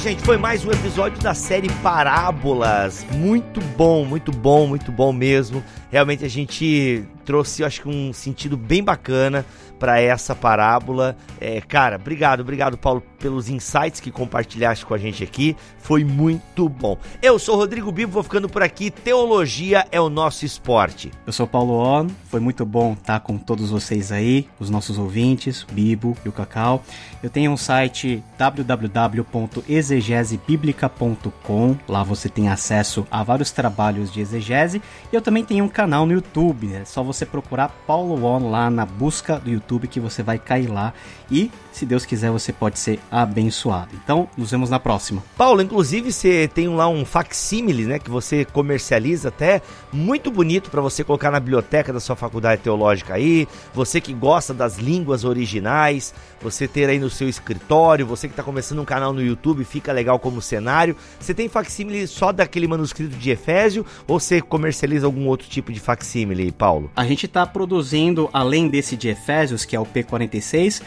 gente, foi mais um episódio da série Parábolas. Muito bom, muito bom, muito bom mesmo. Realmente a gente trouxe, eu acho que um sentido bem bacana para essa parábola. É, cara, obrigado, obrigado, Paulo, pelos insights que compartilhaste com a gente aqui. Foi muito bom. Eu sou Rodrigo Bibo, vou ficando por aqui. Teologia é o nosso esporte. Eu sou Paulo On, foi muito bom estar com todos vocês aí, os nossos ouvintes, Bibo e o Cacau. Eu tenho um site www.exegesebiblica.com. Lá você tem acesso a vários trabalhos de exegese. E eu também tenho um canal no YouTube, né? é só você procurar Paulo On lá na busca do YouTube que você vai cair lá e, se Deus quiser, você pode ser abençoado. Então, nos vemos na próxima. Paulo, inclusive você tem lá um facsímile, né, que você comercializa até muito bonito para você colocar na biblioteca da sua faculdade teológica aí. Você que gosta das línguas originais, você ter aí no seu escritório, você que está começando um canal no YouTube, fica legal como cenário. Você tem facsímile só daquele manuscrito de Efésio ou você comercializa algum outro tipo de facsímile, Paulo? A gente está produzindo, além desse de Efésios, que é o P46,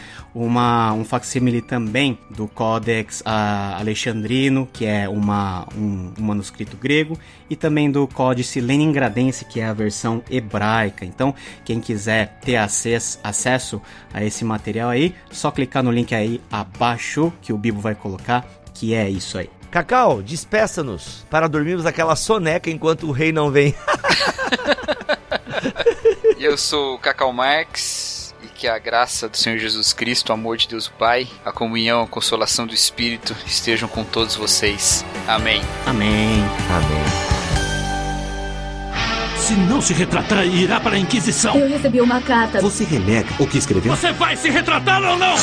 uma, um facsímile também do Codex Alexandrino, que é uma, um, um, manuscrito grego, e também do Códice Leningradense, que é a versão hebraica. Então, quem quiser ter acesso, acesso a esse material aí, só clicar no link aí abaixo que o Bibo vai colocar, que é isso aí. Cacau, despeça-nos para dormirmos aquela soneca enquanto o rei não vem. Eu sou o Cacau Marx que a graça do Senhor Jesus Cristo, o amor de Deus o Pai, a comunhão, a consolação do Espírito estejam com todos vocês. Amém. Amém. Amém. Se não se retratar, irá para a Inquisição. Eu recebi uma carta. Você renega o que escreveu? Você vai se retratar ou não?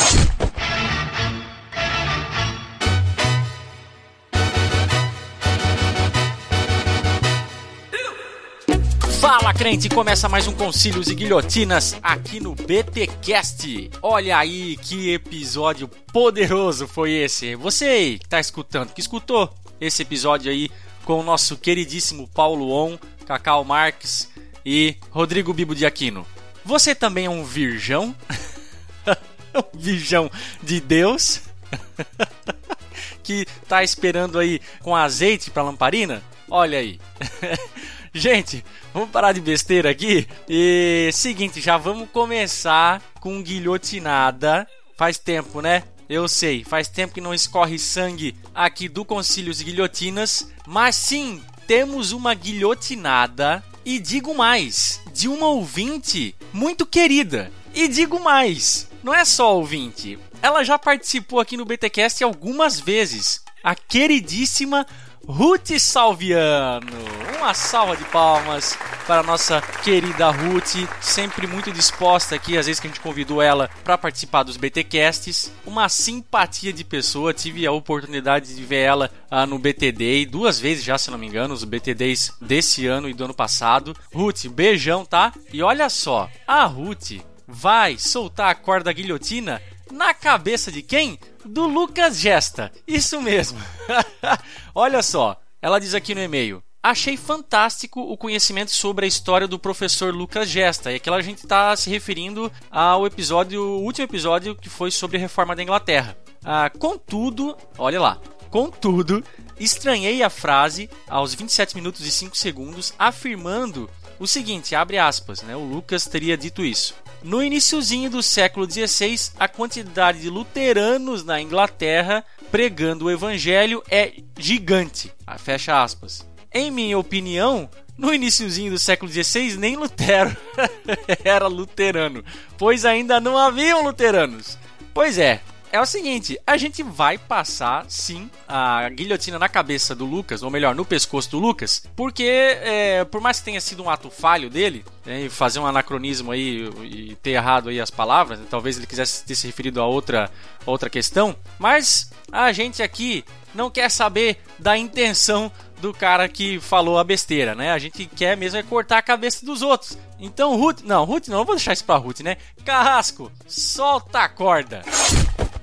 Fala crente, começa mais um Concílios e Guilhotinas aqui no BTcast. Olha aí que episódio poderoso foi esse. Você aí que tá escutando, que escutou esse episódio aí com o nosso queridíssimo Paulo On, Cacau Marques e Rodrigo Bibo de Aquino. Você também é um virgão? um virgão de Deus? que tá esperando aí com azeite para lamparina? Olha aí. Gente, vamos parar de besteira aqui. E seguinte, já vamos começar com guilhotinada. Faz tempo, né? Eu sei, faz tempo que não escorre sangue aqui do Concílios Guilhotinas, mas sim, temos uma guilhotinada e digo mais, de uma ouvinte muito querida. E digo mais, não é só ouvinte, ela já participou aqui no BTcast algumas vezes. A queridíssima Ruth Salviano. Uma salva de palmas para a nossa querida Ruth, sempre muito disposta aqui, às vezes que a gente convidou ela para participar dos BTcasts. Uma simpatia de pessoa, tive a oportunidade de ver ela ah, no BTD duas vezes já, se não me engano, os BTDs desse ano e do ano passado. Ruth, beijão, tá? E olha só, a Ruth vai soltar a corda guilhotina na cabeça de quem? Do Lucas Gesta. Isso mesmo. Olha só, ela diz aqui no e-mail: Achei fantástico o conhecimento sobre a história do professor Lucas Gesta. E aqui a gente está se referindo ao episódio, o último episódio que foi sobre a reforma da Inglaterra. Ah, contudo, olha lá. Contudo, estranhei a frase aos 27 minutos e 5 segundos afirmando o seguinte, abre aspas, né? O Lucas teria dito isso. No iníciozinho do século XVI, a quantidade de luteranos na Inglaterra pregando o evangelho é gigante. Ah, fecha aspas. Em minha opinião, no iníciozinho do século XVI, nem Lutero era luterano, pois ainda não haviam luteranos. Pois é, é o seguinte, a gente vai passar sim a guilhotina na cabeça do Lucas, ou melhor, no pescoço do Lucas, porque é, por mais que tenha sido um ato falho dele, né, fazer um anacronismo aí e ter errado aí as palavras, né, talvez ele quisesse ter se referido a outra, outra questão, mas a gente aqui não quer saber da intenção do cara que falou a besteira, né? A gente quer mesmo é cortar a cabeça dos outros. Então, Ruth, não, Ruth não, eu vou deixar isso pra Ruth, né? Carrasco, solta a corda.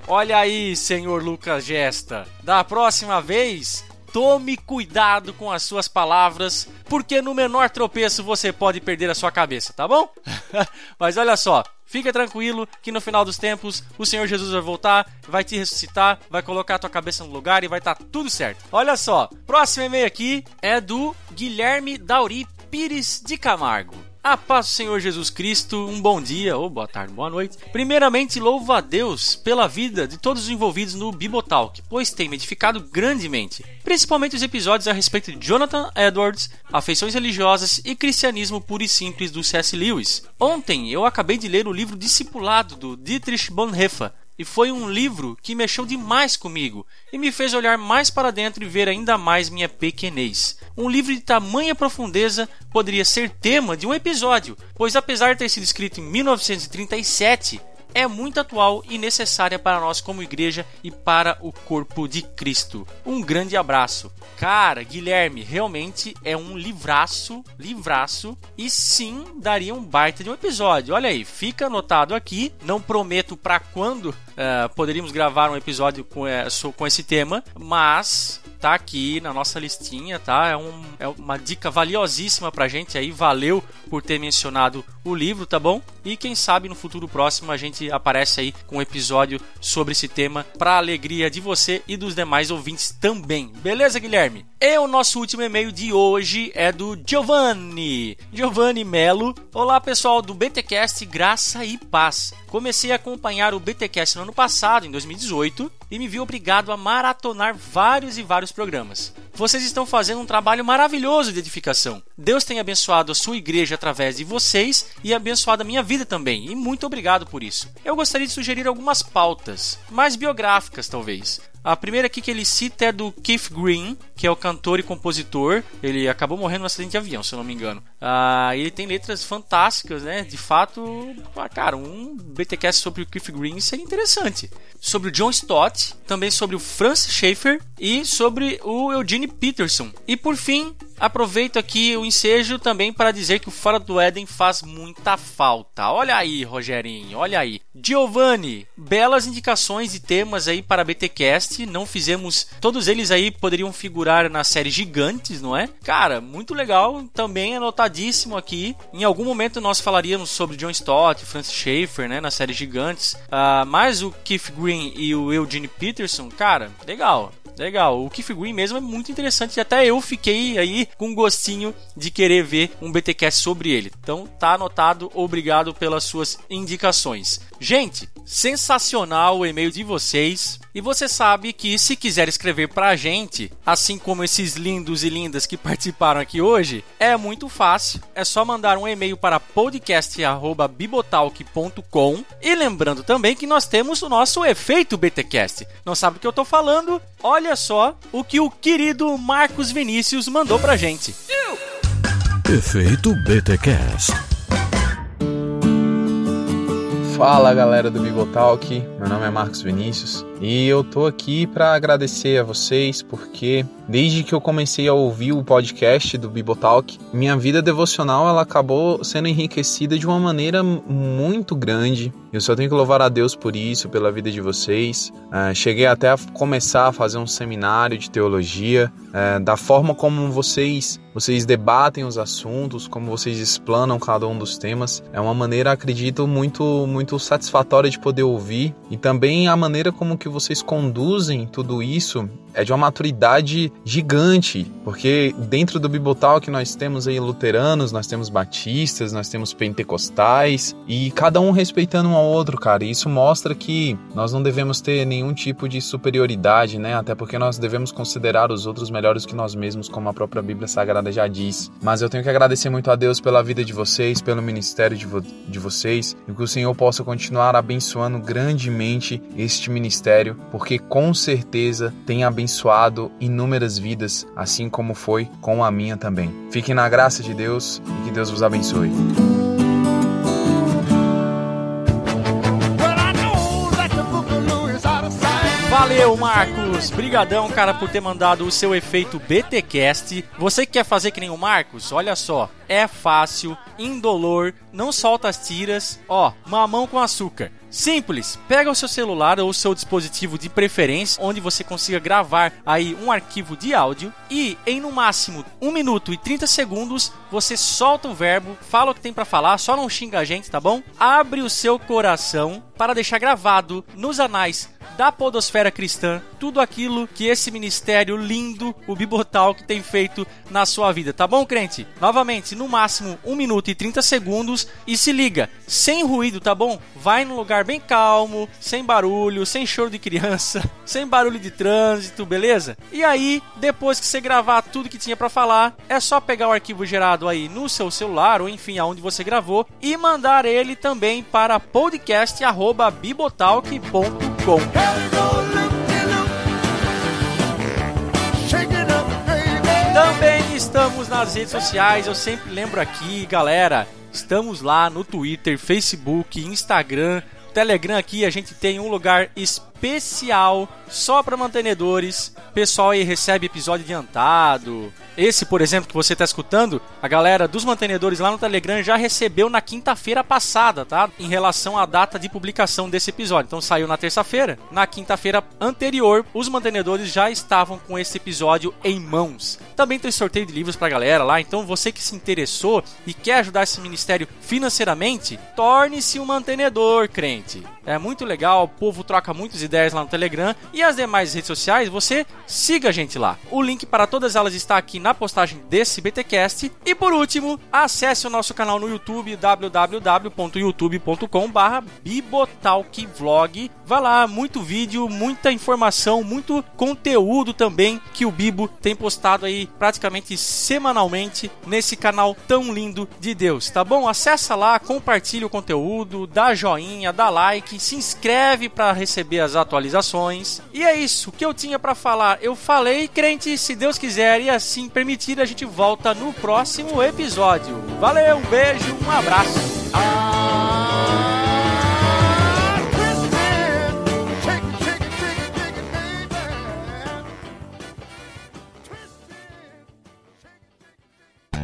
Olha aí, senhor Lucas Gesta. Da próxima vez, tome cuidado com as suas palavras, porque no menor tropeço você pode perder a sua cabeça, tá bom? Mas olha só, fica tranquilo que no final dos tempos o Senhor Jesus vai voltar, vai te ressuscitar, vai colocar a tua cabeça no lugar e vai estar tá tudo certo. Olha só, próximo e-mail aqui é do Guilherme Dauri Pires de Camargo. A paz do Senhor Jesus Cristo, um bom dia, ou boa tarde, boa noite. Primeiramente, louvo a Deus pela vida de todos os envolvidos no Bibotalk, pois tem me edificado grandemente, principalmente os episódios a respeito de Jonathan Edwards, afeições religiosas e cristianismo puro e simples do C.S. Lewis. Ontem eu acabei de ler o livro Discipulado do Dietrich Bonhoeffer, e foi um livro que mexeu demais comigo e me fez olhar mais para dentro e ver ainda mais minha pequenez. Um livro de tamanha profundeza poderia ser tema de um episódio, pois apesar de ter sido escrito em 1937, é muito atual e necessária para nós como igreja e para o corpo de Cristo. Um grande abraço. Cara, Guilherme, realmente é um livraço, livraço, e sim daria um baita de um episódio. Olha aí, fica anotado aqui. Não prometo para quando uh, poderíamos gravar um episódio com, uh, com esse tema, mas tá aqui na nossa listinha, tá? É, um, é uma dica valiosíssima pra gente aí. Valeu por ter mencionado o livro, tá bom? E quem sabe no futuro próximo a gente aparece aí com um episódio sobre esse tema para alegria de você e dos demais ouvintes também. Beleza, Guilherme? E o nosso último e-mail de hoje é do Giovanni. Giovanni Melo. Olá, pessoal do BTcast Graça e Paz. Comecei a acompanhar o BTcast no ano passado, em 2018, e me vi obrigado a maratonar vários e vários programas. Vocês estão fazendo um trabalho maravilhoso de edificação. Deus tem abençoado a sua igreja através de vocês e abençoado a minha vida também, e muito obrigado por isso. Eu gostaria de sugerir algumas pautas, mais biográficas talvez. A primeira aqui que ele cita é do Keith Green, que é o cantor e compositor. Ele acabou morrendo num acidente de avião, se eu não me engano. Ah, ele tem letras fantásticas, né? De fato, ah, cara, um BTcast sobre o Keith Green seria interessante. Sobre o John Stott, também sobre o Francis Schaeffer e sobre o Eugene Peterson. E por fim, Aproveito aqui o ensejo também para dizer que o Fora do Éden faz muita falta. Olha aí, Rogerinho, olha aí. Giovanni, belas indicações de temas aí para BTcast. Não fizemos, todos eles aí poderiam figurar na série Gigantes, não é? Cara, muito legal, também anotadíssimo aqui. Em algum momento nós falaríamos sobre John Stott, Francis Schaeffer, né, na série Gigantes. Uh, mas o Keith Green e o Eugene Peterson, cara, legal. Legal. O Keith Green mesmo é muito interessante. Até eu fiquei aí com gostinho de querer ver um BTcast sobre ele. Então tá anotado. Obrigado pelas suas indicações. Gente, sensacional o e-mail de vocês. E você sabe que se quiser escrever pra gente, assim como esses lindos e lindas que participaram aqui hoje, é muito fácil. É só mandar um e-mail para podcast@bibotalk.com e lembrando também que nós temos o nosso efeito BTcast. Não sabe o que eu tô falando? Olha só o que o querido Marcos Vinícius mandou pra gente. Efeito BTcast. Fala galera do Bibotalk, meu nome é Marcos Vinícius e eu tô aqui para agradecer a vocês porque desde que eu comecei a ouvir o podcast do Bibotalk, minha vida devocional ela acabou sendo enriquecida de uma maneira muito grande. Eu só tenho que louvar a Deus por isso, pela vida de vocês. Uh, cheguei até a começar a fazer um seminário de teologia, uh, da forma como vocês vocês debatem os assuntos, como vocês explanam cada um dos temas. É uma maneira, acredito, muito muito satisfatória de poder ouvir e também a maneira como que vocês conduzem tudo isso é de uma maturidade gigante, porque dentro do Bibotalk nós temos aí luteranos, nós temos batistas, nós temos pentecostais e cada um respeitando um ao outro, cara. E isso mostra que nós não devemos ter nenhum tipo de superioridade, né? Até porque nós devemos considerar os outros melhores que nós mesmos, como a própria Bíblia Sagrada já diz. Mas eu tenho que agradecer muito a Deus pela vida de vocês, pelo ministério de, vo de vocês e que o Senhor possa continuar abençoando grandemente este ministério, porque com certeza tem abençoado abençoado inúmeras vidas, assim como foi com a minha também. Fiquem na graça de Deus e que Deus vos abençoe. Valeu, Marcos! Brigadão, cara, por ter mandado o seu efeito BTcast. Você que quer fazer que nem o Marcos? Olha só, é fácil, indolor, não solta as tiras. Ó, mamão com açúcar. Simples, pega o seu celular ou o seu dispositivo de preferência, onde você consiga gravar aí um arquivo de áudio e em no máximo 1 minuto e 30 segundos você solta o verbo, fala o que tem para falar, só não xinga a gente, tá bom? Abre o seu coração para deixar gravado nos anais da podosfera cristã, tudo aquilo que esse ministério lindo, o Bibotalk, tem feito na sua vida, tá bom, crente? Novamente, no máximo 1 minuto e 30 segundos e se liga, sem ruído, tá bom? Vai num lugar bem calmo, sem barulho, sem choro de criança, sem barulho de trânsito, beleza? E aí, depois que você gravar tudo que tinha para falar, é só pegar o arquivo gerado aí no seu celular ou enfim, aonde você gravou e mandar ele também para podcast@bibotalk.com. estamos nas redes sociais, eu sempre lembro aqui, galera. Estamos lá no Twitter, Facebook, Instagram, Telegram aqui, a gente tem um lugar especial só para mantenedores. Pessoal aí recebe episódio adiantado. Esse, por exemplo, que você está escutando, a galera dos mantenedores lá no Telegram já recebeu na quinta-feira passada, tá? Em relação à data de publicação desse episódio. Então saiu na terça-feira. Na quinta-feira anterior, os mantenedores já estavam com esse episódio em mãos. Também tem sorteio de livros pra galera lá. Então você que se interessou e quer ajudar esse ministério financeiramente, torne-se um mantenedor, crente. É muito legal, o povo troca muitas ideias lá no Telegram e as demais redes sociais, você siga a gente lá. O link para todas elas está aqui na postagem desse BTcast. E por último, acesse o nosso canal no YouTube www.youtube.com/bibotalkvlog. Vá lá, muito vídeo, muita informação, muito conteúdo também que o Bibo tem postado aí praticamente semanalmente nesse canal tão lindo de Deus, tá bom? Acessa lá, compartilha o conteúdo, dá joinha, dá like, se inscreve para receber as atualizações. E é isso que eu tinha para falar. Eu falei, crente, se Deus quiser e assim permitir, a gente volta no próximo episódio. Valeu, um beijo, um abraço.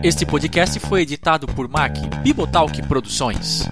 Este podcast foi editado por Mac Bibotalk Produções.